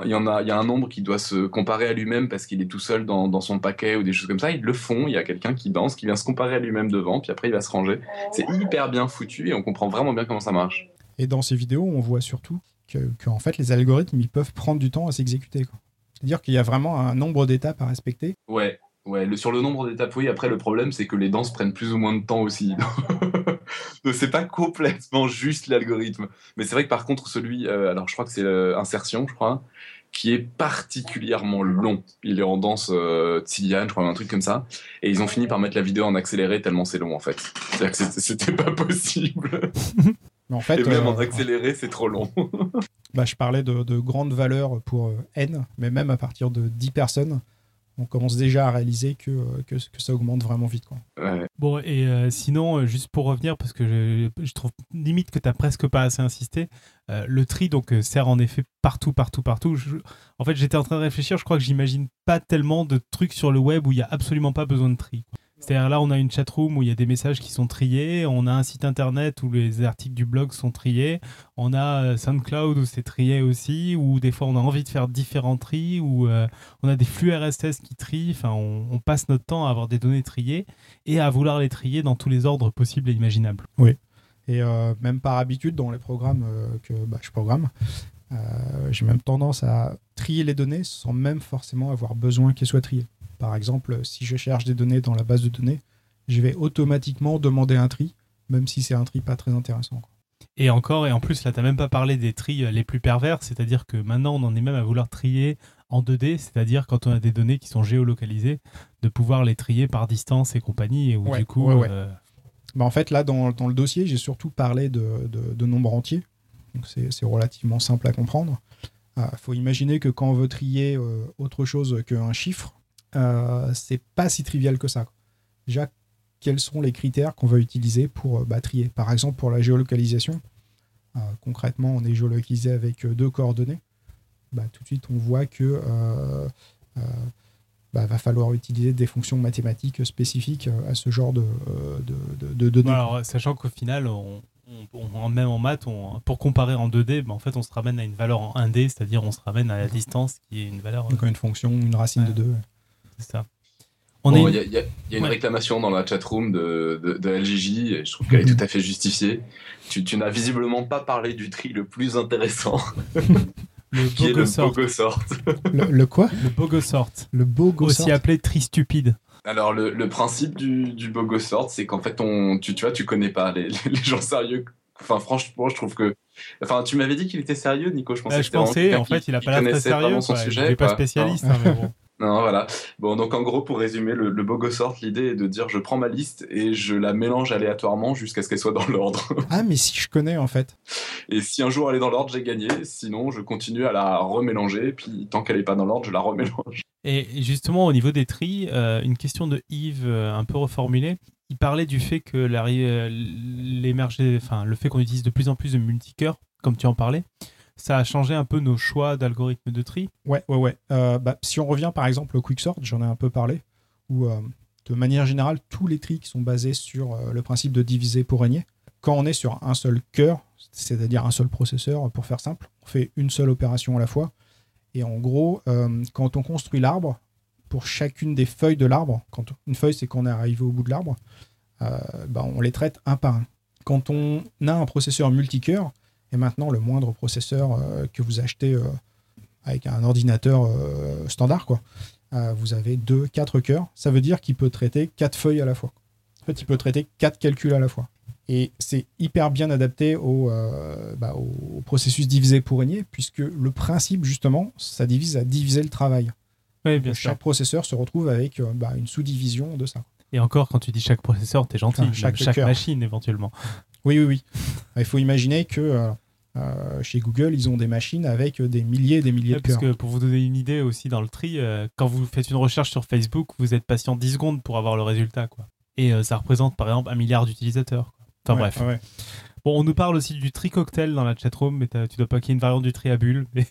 il y en a, il y a un nombre qui doit se comparer à lui-même parce qu'il est tout seul dans, son paquet ou des choses comme ça. Ils le font. Il y a quelqu'un qui danse, qui vient se comparer à lui-même devant, puis après il va se ranger. C'est hyper bien foutu et on comprend vraiment bien comment ça marche. Et dans ces vidéos, on voit surtout que, en fait, les algorithmes, ils peuvent prendre du temps à s'exécuter. C'est-à-dire qu'il y a vraiment un nombre d'étapes à respecter. Ouais, ouais. Le, sur le nombre d'étapes, oui. Après, le problème, c'est que les danses prennent plus ou moins de temps aussi. Donc c'est pas complètement juste l'algorithme. Mais c'est vrai que par contre, celui, euh, alors je crois que c'est euh, Insertion, je crois, qui est particulièrement long. Il est en danse euh, je crois, un truc comme ça. Et ils ont fini par mettre la vidéo en accéléré tellement c'est long en fait. C'est-à-dire que c'était pas possible. Mais en fait, et même en accéléré, c'est trop long. bah, je parlais de, de grandes valeurs pour N, mais même à partir de 10 personnes, on commence déjà à réaliser que, euh, que, ça augmente vraiment vite. Quoi. Bon, et euh, sinon, euh, juste pour revenir, parce que je, trouve limite que tu n'as presque pas assez insisté, le tri donc sert en effet partout, partout, partout. en fait, j'étais en train de réfléchir, je crois que j'imagine pas tellement de trucs sur le web où il n'y a absolument pas besoin de tri. C'est-à-dire là, on a une chatroom où il y a des messages qui sont triés, on a un site internet où les articles du blog sont triés, on a euh, SoundCloud où c'est trié aussi, où des fois on a envie de faire différents tris, où euh, on a des flux RSS qui trient, enfin on, passe notre temps à avoir des données triées et à vouloir les trier dans tous les ordres possibles et imaginables. Oui, et euh, même par habitude dans les programmes que bah, je programme, j'ai même tendance à trier les données sans même forcément avoir besoin qu'elles soient triées. Par exemple, si je cherche des données dans la base de données, je vais automatiquement demander un tri, même si c'est un tri pas très intéressant. Et encore, et en plus, là, tu n'as même pas parlé des tris les plus pervers, c'est-à-dire que maintenant, on en est même à vouloir trier en 2D, c'est-à-dire quand on a des données qui sont géolocalisées, de pouvoir les trier par distance et compagnie, et où du coup... Bah en fait, là, dans, dans le dossier, j'ai surtout parlé de, de, de nombres entiers. Donc, c'est relativement simple à comprendre. Il euh, faut imaginer que quand on veut trier euh, autre chose qu'un chiffre, euh, c'est pas si trivial que ça. Déjà, quels sont les critères qu'on va utiliser pour bah, trier? Par exemple, pour la géolocalisation, concrètement, on est géolocalisé avec deux coordonnées. Bah, tout de suite, on voit que bah, va falloir utiliser des fonctions mathématiques spécifiques à ce genre de, de, données. Alors, sachant qu'au final, on, même en maths, pour comparer en 2D, bah, en fait, on se ramène à une valeur en 1D, c'est-à-dire on se ramène à la distance qui est une valeur. Donc, une fonction, une racine de 2. C'est ça. Il y, a une réclamation dans la chatroom de, de, de LGJ et je trouve qu'elle est tout à fait justifiée. Tu, tu n'as visiblement pas parlé du tri le plus intéressant. le qui est le Bogosort. Le, le, quoi? Le Bogosort. Le Bogosort. Aussi appelé tri stupide. Alors, le, le, principe du, du Bogosort, c'est qu'en fait, on, tu, tu vois, tu connais pas les, les gens sérieux. Enfin, franchement, je trouve que. Enfin, tu m'avais dit qu'il était sérieux, Nico. Je pensais, je pensais en fait, il a pas l'air très sérieux. Son sujet, il n'est pas spécialiste. Hein, mais bon. Non, voilà. Bon, donc en gros, pour résumer, le, le Bogosort, l'idée est de dire je prends ma liste et je la mélange aléatoirement jusqu'à ce qu'elle soit dans l'ordre. Ah, mais si je connais en fait. Et si un jour elle est dans l'ordre, j'ai gagné. Sinon, je continue à la remélanger. Puis tant qu'elle n'est pas dans l'ordre, je la remélange. Et justement, au niveau des tris, euh, une question de Yves euh, un peu reformulée. Il parlait du fait que euh, enfin, le fait qu'on utilise de plus en plus de multicœurs, comme tu en parlais, ça a changé un peu nos choix d'algorithmes de tri. Ouais, ouais, ouais. Bah, si on revient par exemple au quicksort, j'en ai un peu parlé, où de manière générale, tous les tris qui sont basés sur le principe de diviser pour régner, quand on est sur un seul cœur, c'est-à-dire un seul processeur, pour faire simple, on fait une seule opération à la fois et en gros, euh, quand on construit l'arbre, pour chacune des feuilles de l'arbre, quand une feuille c'est qu'on est arrivé au bout de l'arbre, euh, bah, on les traite un par un. Quand on a un processeur multicœur, et maintenant le moindre processeur euh, que vous achetez avec un ordinateur standard, quoi, vous avez deux, quatre cœurs, ça veut dire qu'il peut traiter quatre feuilles à la fois. En fait, il peut traiter quatre calculs à la fois. Et c'est hyper bien adapté au, euh, bah, au, processus divisé pour régner, puisque le principe, justement, ça divise à diviser le travail. Oui, bien chaque processeur se retrouve avec euh, bah, une sous-division de ça. Et encore, quand tu dis chaque processeur, t'es gentil. chaque, chaque machine, éventuellement. Oui, oui, oui. Il faut imaginer que euh, chez Google, ils ont des machines avec des milliers et des milliers de cœurs. Parce que pour vous donner une idée aussi dans le tri, quand vous faites une recherche sur Facebook, vous êtes patient 10 secondes pour avoir le résultat. Quoi. Et ça représente par exemple un milliard d'utilisateurs. Enfin bref. Bon, on nous parle aussi du tri cocktail dans la chatroom, mais tu dois pas qu'il y ait une variante du tri à bulles. Mais...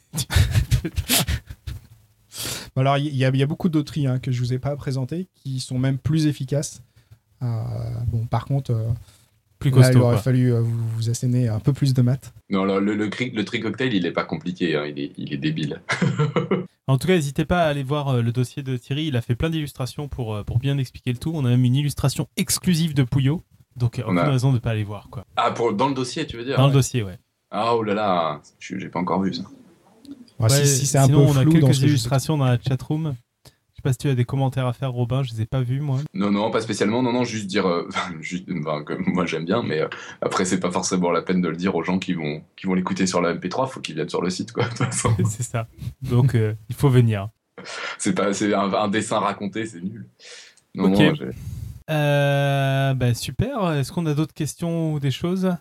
alors, il y, y, a beaucoup d'autres tri hein, que je vous ai pas présentés qui sont même plus efficaces. Euh, bon, par contre, euh, plus costaud, il aurait fallu euh, vous, vous, asséner un peu plus de maths. Non, le, le, le, tri cocktail, il est pas compliqué, hein, il, est, il est débile. en tout cas, n'hésitez pas à aller voir le dossier de Thierry. Il a fait plein d'illustrations pour, pour bien expliquer le tout. On a même une illustration exclusive de Pouillot. Donc, aucune a... raison de ne pas aller voir. Quoi. Ah, pour, dans le dossier, tu veux dire Dans le dossier, ouais. Ah, oh là là, j'ai pas encore vu ça. Ouais, si, si c'est un peu on a quelques illustrations dans la chatroom. Pas si tu as des commentaires à faire, Robin, je les ai pas vus, moi. Non, non, pas spécialement. Non, non, juste dire. Euh, juste, moi, j'aime bien, mais euh, après, c'est pas forcément la peine de le dire aux gens qui vont, qui vont l'écouter sur la MP3. Faut qu'ils viennent sur le site, quoi, c'est ça. Donc, euh, il faut venir. C'est pas, c'est un, un, dessin raconté, c'est nul. Non, euh, bah super. Est-ce qu'on a d'autres questions ou des choses?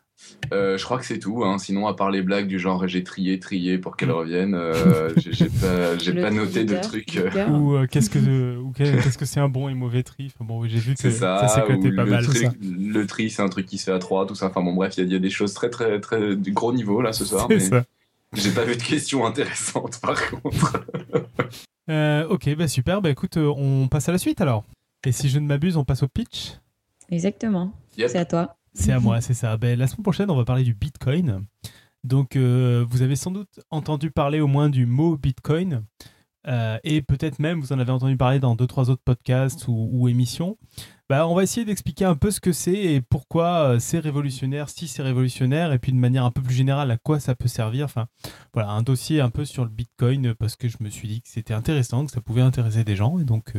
Euh, je crois que c'est tout. Hein. Sinon, à part les blagues du genre j'ai trié, trié pour qu'elles reviennent, euh, j'ai pas, pas noté de trucs. Euh. Ou euh, qu'est-ce que qu'est-ce que c'est un bon et mauvais tri? Enfin, bon, j'ai vu que ça, ça s'est pas mal. Tri, le tri, c'est un truc qui se fait à trois, tout ça. Enfin bon, bref, il y, y, a des choses très très très du gros niveau là ce soir. Mais j'ai pas vu de questions intéressantes par contre. ok, bah super. Bah écoute, on passe à la suite alors. Et si je ne m'abuse, on passe au pitch Exactement. C'est à toi. C'est à moi, c'est ça. Ben, la semaine prochaine, on va parler du Bitcoin. Donc, euh, vous avez sans doute entendu parler au moins du mot Bitcoin. Euh, et peut-être même, vous en avez entendu parler dans deux, trois autres podcasts ou, émissions. Ben, on va essayer d'expliquer un peu ce que c'est et pourquoi euh, c'est révolutionnaire, si c'est révolutionnaire, et puis de manière un peu plus générale, à quoi ça peut servir. Enfin, voilà, un dossier un peu sur le Bitcoin parce que je me suis dit que c'était intéressant, que ça pouvait intéresser des gens. Et donc,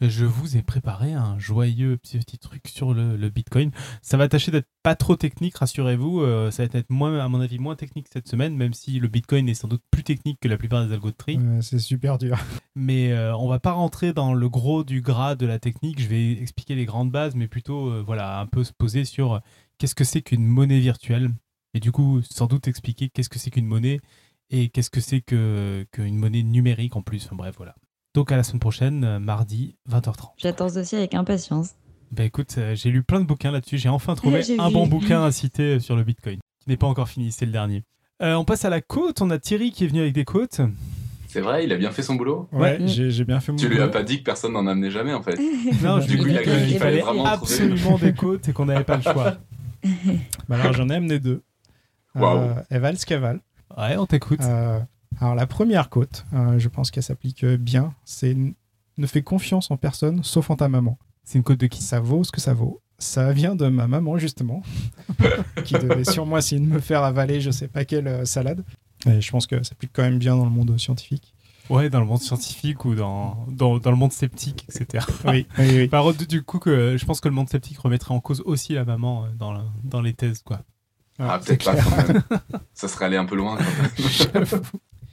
je vous ai préparé un joyeux petit truc sur le, Bitcoin. Ça va tâcher d'être pas trop technique, rassurez-vous. Euh, ça va être moins, à mon avis, moins technique cette semaine, même si le Bitcoin est sans doute plus technique que la plupart des algos de tri. c'est super dur. Mais euh, on va pas rentrer dans le gros du gras de la technique. Je vais expliquer les grandes bases, mais plutôt, euh, voilà, un peu se poser sur qu'est-ce que c'est qu'une monnaie virtuelle? Et du coup, sans doute expliquer qu'est-ce que c'est qu'une monnaie et qu'est-ce que c'est qu'une monnaie numérique en plus. Enfin, bref, voilà. Donc à la semaine prochaine, euh, mardi, 20h30. J'attends ce dossier avec impatience. Bah écoute, euh, j'ai lu plein de bouquins là-dessus. J'ai enfin trouvé un bon bouquin à citer sur le Bitcoin, qui n'est pas encore fini, c'est le dernier. Euh, on passe à la côte. On a Thierry qui est venu avec des côtes. C'est vrai, il a bien fait son boulot. Ouais, j'ai bien fait mon tu boulot. Tu lui as pas dit que personne n'en amenait jamais en fait. non, je lui ai dit qu'il fallait absolument des côtes et qu'on n'avait pas le choix. bah alors j'en ai amené deux. Wow. Eval Scaval. Ouais, on t'écoute. Alors la première côte, euh, je pense qu'elle s'applique bien, c'est ne fais confiance en personne sauf en ta maman. C'est une côte de qui? Ça vaut ce que ça vaut. Ça vient de ma maman justement, qui devait sûrement essayer de me faire avaler je sais pas quelle euh, salade. Et je pense que ça s'applique quand même bien dans le monde scientifique. Ouais, dans le monde scientifique ou dans, dans, le monde sceptique, etc. Oui, oui, oui. Par du coup, que je pense que le monde sceptique remettrait en cause aussi la maman euh, dans, dans les thèses, quoi. Ah, peut-être pas quand même. ça serait allé un peu loin quand même.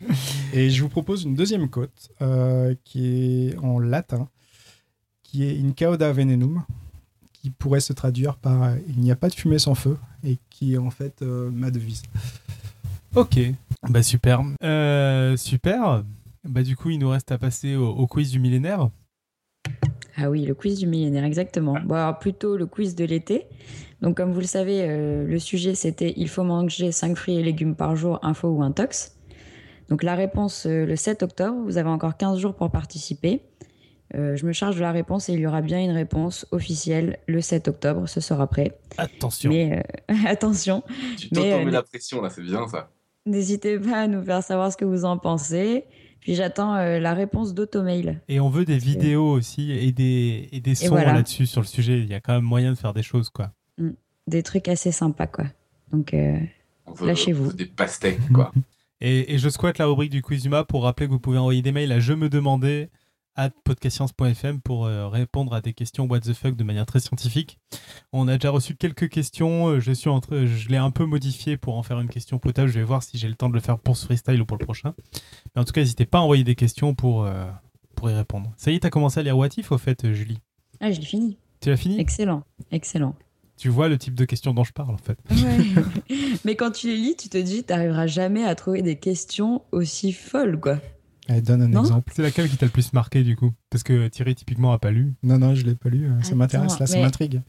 Et je vous propose une deuxième côte euh, qui est en latin, qui est in cauda venenum, qui pourrait se traduire par euh, il n'y a pas de fumée sans feu, et qui est en fait euh, ma devise. Ok, bah super. super. Bah du coup, il nous reste à passer au, quiz du millénaire. Ah oui, le quiz du millénaire, exactement. Bon, alors plutôt le quiz de l'été. Donc, comme vous le savez, le sujet c'était il faut manger 5 fruits et légumes par jour, info ou intox. Donc la réponse euh, le 7 octobre, vous avez encore 15 jours pour participer. Euh, je me charge de la réponse et il y aura bien une réponse officielle le 7 octobre, ce sera prêt. Attention. Mais euh, attention. Tu t'auto la pression là, c'est bien ça. N'hésitez pas à nous faire savoir ce que vous en pensez. Puis j'attends la réponse d'Automail. Et on veut des vidéos aussi et des, et des sons là-dessus sur le sujet. Il y a quand même moyen de faire des choses, quoi. Mm. Des trucs assez sympas, quoi. Donc, lâchez-vous. Des pastèques, quoi. Et, je squatte la rubrique du Quizuma pour rappeler que vous pouvez envoyer des mails à je me demandais at podcastscience.fm pour euh, répondre à des questions what the fuck de manière très scientifique. On a déjà reçu quelques questions, euh, je suis je l'ai un peu modifié pour en faire une question potable, je vais voir si j'ai le temps de le faire pour ce freestyle ou pour le prochain. Mais en tout cas, n'hésitez pas à envoyer des questions pour, euh, pour y répondre. Ça y est, t'as commencé à lire What If au fait, Julie? Ah, je l'ai fini. Tu l'as fini? Excellent, excellent tu vois le type de questions dont je parle en fait. Mais quand tu les lis, tu te dis, tu n'arriveras jamais à trouver des questions aussi folles, quoi. Allez, donne un exemple. C'est laquelle qui t'a le plus marqué du coup? Parce que Thierry typiquement a pas lu. Non, non, je l'ai pas lu. Ça m'intéresse là, ça m'intrigue.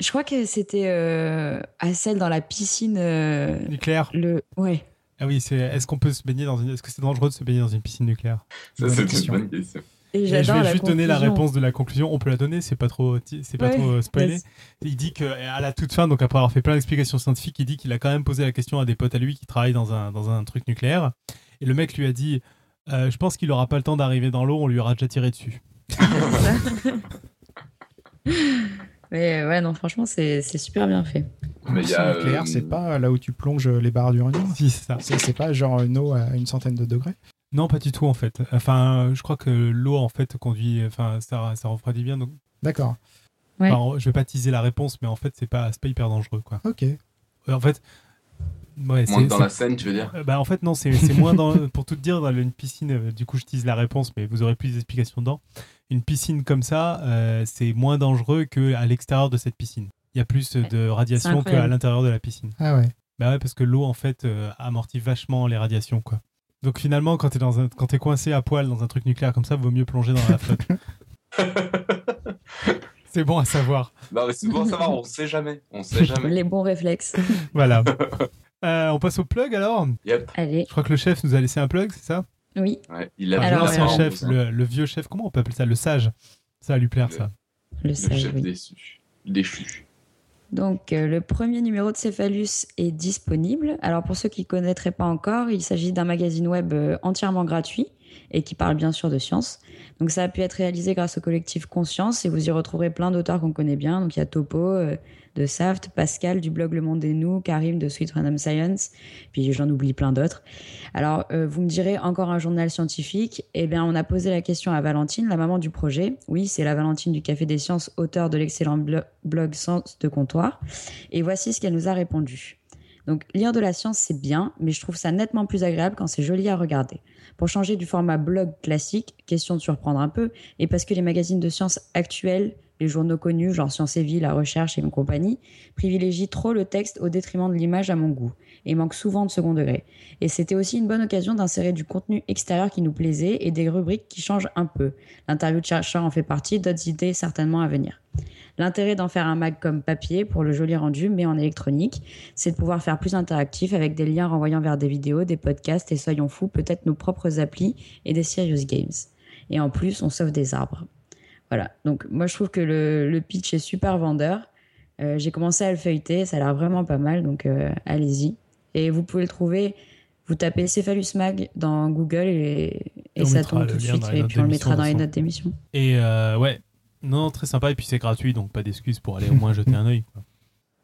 Je crois que c'était euh, à celle dans la piscine euh, nucléaire. Le ouais. Ah oui, c'est. Est-ce qu'on peut se baigner dans une Est-ce que c'est dangereux de se baigner dans une piscine nucléaire? Ça, c'est une bonne question. Et, je vais juste donner la réponse de la conclusion. On peut la donner, c'est pas trop, c'est pas trop euh, spoilé. Il dit qu'à la toute fin, donc après avoir fait plein d'explications scientifiques, il dit qu'il a quand même posé la question à des potes à lui qui travaillent dans un, dans un truc nucléaire. Et le mec lui a dit euh, Je pense qu'il aura pas le temps d'arriver dans l'eau, on lui aura déjà tiré dessus. Mais ouais, non, franchement, c'est super bien fait. Mais y a, nucléaire, c'est pas là où tu plonges les barres d'uranium Si, c'est ça. C'est pas genre une eau à une centaine de degrés non, pas du tout en fait. Enfin, je crois que l'eau en fait conduit, enfin, ça, ça refroidit bien. Donc... D'accord. Ouais. je vais pas teaser la réponse, mais en fait, c'est pas, pas hyper dangereux, quoi. Ok. En fait, ouais, moins dans la scène, tu veux dire euh, Bah en fait non, c'est moins dans, pour tout te dire dans une piscine. Euh, du coup, je tease la réponse, mais vous aurez plus d'explications dedans. Une piscine comme ça, euh, c'est moins dangereux que à l'extérieur de cette piscine. Il y a plus de radiation qu'à l'intérieur de la piscine. Ah ouais. Bah ouais, parce que l'eau en fait amortit vachement les radiations, quoi. Donc finalement, quand t'es dans un, quand es coincé à poil dans un truc nucléaire comme ça, vaut mieux plonger dans la flotte. c'est bon à savoir. Non mais c'est bon à savoir, on sait jamais, on sait jamais. Les bons réflexes. voilà. Euh, on passe au plug alors. Yep. Allez. Je crois que le chef nous a laissé un plug, c'est ça? Oui. Ouais, il a Alors, l'ancien chef, le, vieux chef, comment on peut appeler ça? Le sage. Ça va lui plaire ça. Le, sage, chef déçu. Déchu. Donc, euh, le premier numéro de Cephalus est disponible. Alors, pour ceux qui ne connaîtraient pas encore, il s'agit d'un magazine web euh, entièrement gratuit et qui parle bien sûr de science. Donc, ça a pu être réalisé grâce au collectif Conscience et vous y retrouverez plein d'auteurs qu'on connaît bien. Donc, il y a Topo, euh, de Saft, Pascal du blog Le Monde des Nous, Karim de Sweet Random Science, puis j'en oublie plein d'autres. Alors, euh, vous me direz encore un journal scientifique? Eh bien, on a posé la question à Valentine, la maman du projet. Oui, c'est la Valentine du Café des Sciences, auteur de l'excellent blog Sens de comptoir. Et voici ce qu'elle nous a répondu. Donc, lire de la science, c'est bien, mais je trouve ça nettement plus agréable quand c'est joli à regarder. Pour changer du format blog classique, question de surprendre un peu, et parce que les magazines de science actuels les journaux connus, genre Science et Vie, La Recherche et compagnie, privilégient trop le texte au détriment de l'image à mon goût, et manquent souvent de second degré. Et c'était aussi une bonne occasion d'insérer du contenu extérieur qui nous plaisait et des rubriques qui changent un peu. L'interview de chercheur en fait partie, d'autres idées certainement à venir. L'intérêt d'en faire un mag comme papier pour le joli rendu, mais en électronique, c'est de pouvoir faire plus interactif avec des liens renvoyant vers des vidéos, des podcasts et soyons fous, peut-être nos propres applis et des serious games. Et en plus, on sauve des arbres. Voilà. Donc, moi, je trouve que le, pitch est super vendeur. Euh, j'ai commencé à le feuilleter, ça a l'air vraiment pas mal, donc euh, allez-y. Et vous pouvez le trouver, vous tapez Cephalus Mag dans Google et, ça tombe tout de suite, et puis on le mettra dans les notes d'émission. Et euh, ouais, non, très sympa, et puis c'est gratuit, donc pas d'excuse pour aller au moins jeter un œil.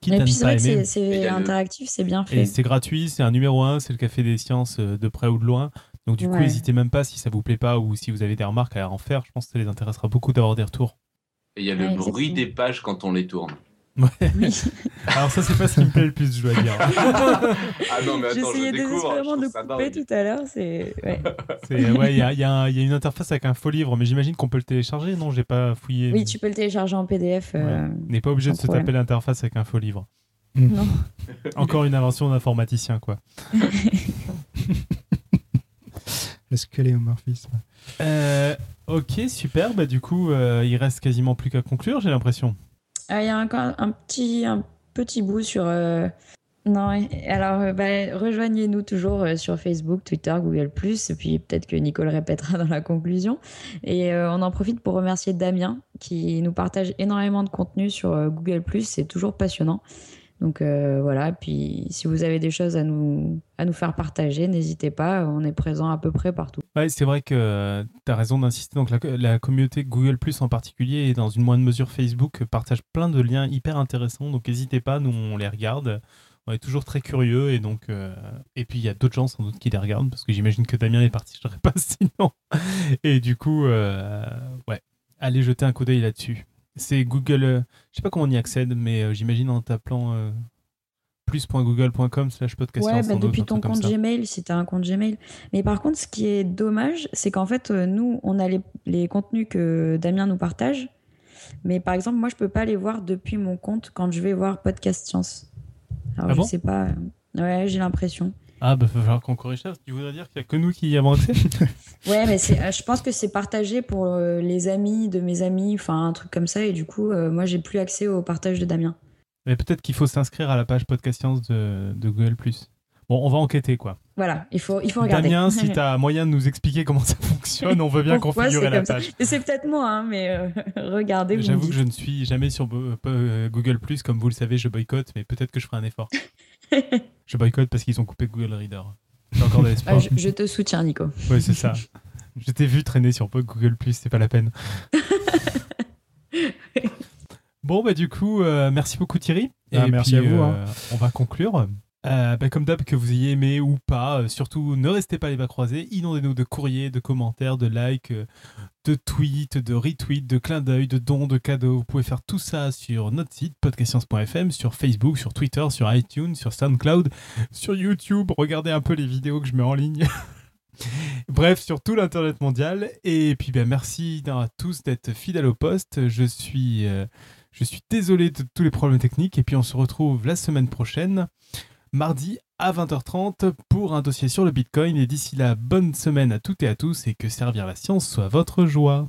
Et puis c'est vrai que c'est interactif, c'est bien fait. Et c'est gratuit, c'est un numéro 1, c'est le Café des Sciences de près ou de loin. Donc du coup, n'hésitez même pas si ça vous plaît pas ou si vous avez des remarques à en faire. Je pense que ça les intéressera beaucoup d'avoir des retours. Et il y a le bruit des pages quand on les tourne. Ouais. Alors ça, c'est pas ce qui me plaît le plus, je dois dire. ah non, mais attends, J'essayais désespérément de couper tout à l'heure. C'est ouais. Il y, a, y, a une interface avec un faux livre, mais j'imagine qu'on peut le télécharger. Non, j'ai pas fouillé. Oui, tu peux le télécharger en PDF. Euh, on n'est pas obligé de se taper l'interface avec un faux livre. Non. Encore une invention d'informaticien, quoi. le squeléomorphisme. Euh, ok, super. Bah, du coup, euh, il reste quasiment plus qu'à conclure, j'ai l'impression. Ah, il y a encore un petit, un petit bout sur. Euh, non, alors bah, rejoignez-nous toujours sur Facebook, Twitter, Google, puis peut-être que Nicole répétera dans la conclusion. Et on en profite pour remercier Damien qui nous partage énormément de contenu sur Google, c'est toujours passionnant. Donc euh, voilà, puis si vous avez des choses à nous, à nous faire partager, n'hésitez pas, on est présent à peu près partout. Ouais, c'est vrai que tu as raison d'insister. Donc la, communauté Google Plus en particulier et dans une moindre mesure Facebook partage plein de liens hyper intéressants. Donc n'hésitez pas, nous on les regarde. On est toujours très curieux et donc euh, et puis il y a d'autres gens sans doute qui les regardent parce que j'imagine que Damien parti, je pas sinon. Et du coup, euh, ouais, allez jeter un coup d'œil là-dessus. C'est Google. Euh, je sais pas comment on y accède, mais euh, j'imagine en tapant euh, plus.google.com slash podcast. Ouais, bah, depuis ton compte Gmail, si tu as un compte Gmail. Mais par contre, ce qui est dommage, c'est qu'en fait, nous, on a les, contenus que Damien nous partage. Mais par exemple, moi, je peux pas les voir depuis mon compte quand je vais voir Podcast Science. Alors, ah je sais pas. Ouais, j'ai l'impression. Ah, bah, il va falloir qu'on corrige ça. Tu voudrais dire qu'il n'y a que nous qui y avons accès Ouais, mais euh, je pense que c'est partagé pour euh, les amis de mes amis, enfin, un truc comme ça. Et du coup, euh, moi, j'ai plus accès au partage de Damien. Mais peut-être qu'il faut s'inscrire à la page Podcast Science de, Google. Bon, on va enquêter, quoi. Voilà, il faut, il faut regarder. Damien, si tu as moyen de nous expliquer comment ça fonctionne, on veut bien configurer la page. C'est peut-être moi, hein, mais regardez. J'avoue que je ne suis jamais sur Google, comme vous le savez, je boycotte, mais peut-être que je ferai un effort. Je boycotte parce qu'ils ont coupé Google Reader. J'ai encore de l'espoir. Ah, je, te soutiens, Nico. Oui, c'est ça. je t'ai vu traîner sur Google c'est pas la peine. bon, bah, du coup, euh, merci beaucoup, Thierry. Ah, merci à vous. Hein. Euh, on va conclure. Euh, bah, comme d'hab, que vous ayez aimé ou pas, euh, surtout ne restez pas les bras croisés, inondez-nous de courriers, de commentaires, de likes, euh, de tweets, de retweets, de clins d'œil, de dons, de cadeaux. Vous pouvez faire tout ça sur notre site podcastscience.fm, sur Facebook, sur Twitter, sur iTunes, sur SoundCloud, sur YouTube. Regardez un peu les vidéos que je mets en ligne. Bref, sur tout l'internet mondial. Et puis ben, merci à tous d'être fidèles au poste. Je suis, je suis désolé de tous les problèmes techniques. Et puis on se retrouve la semaine prochaine mardi à 20h30 pour un dossier sur le Bitcoin. Et d'ici là, bonne semaine à toutes et à tous et que servir la science soit votre joie.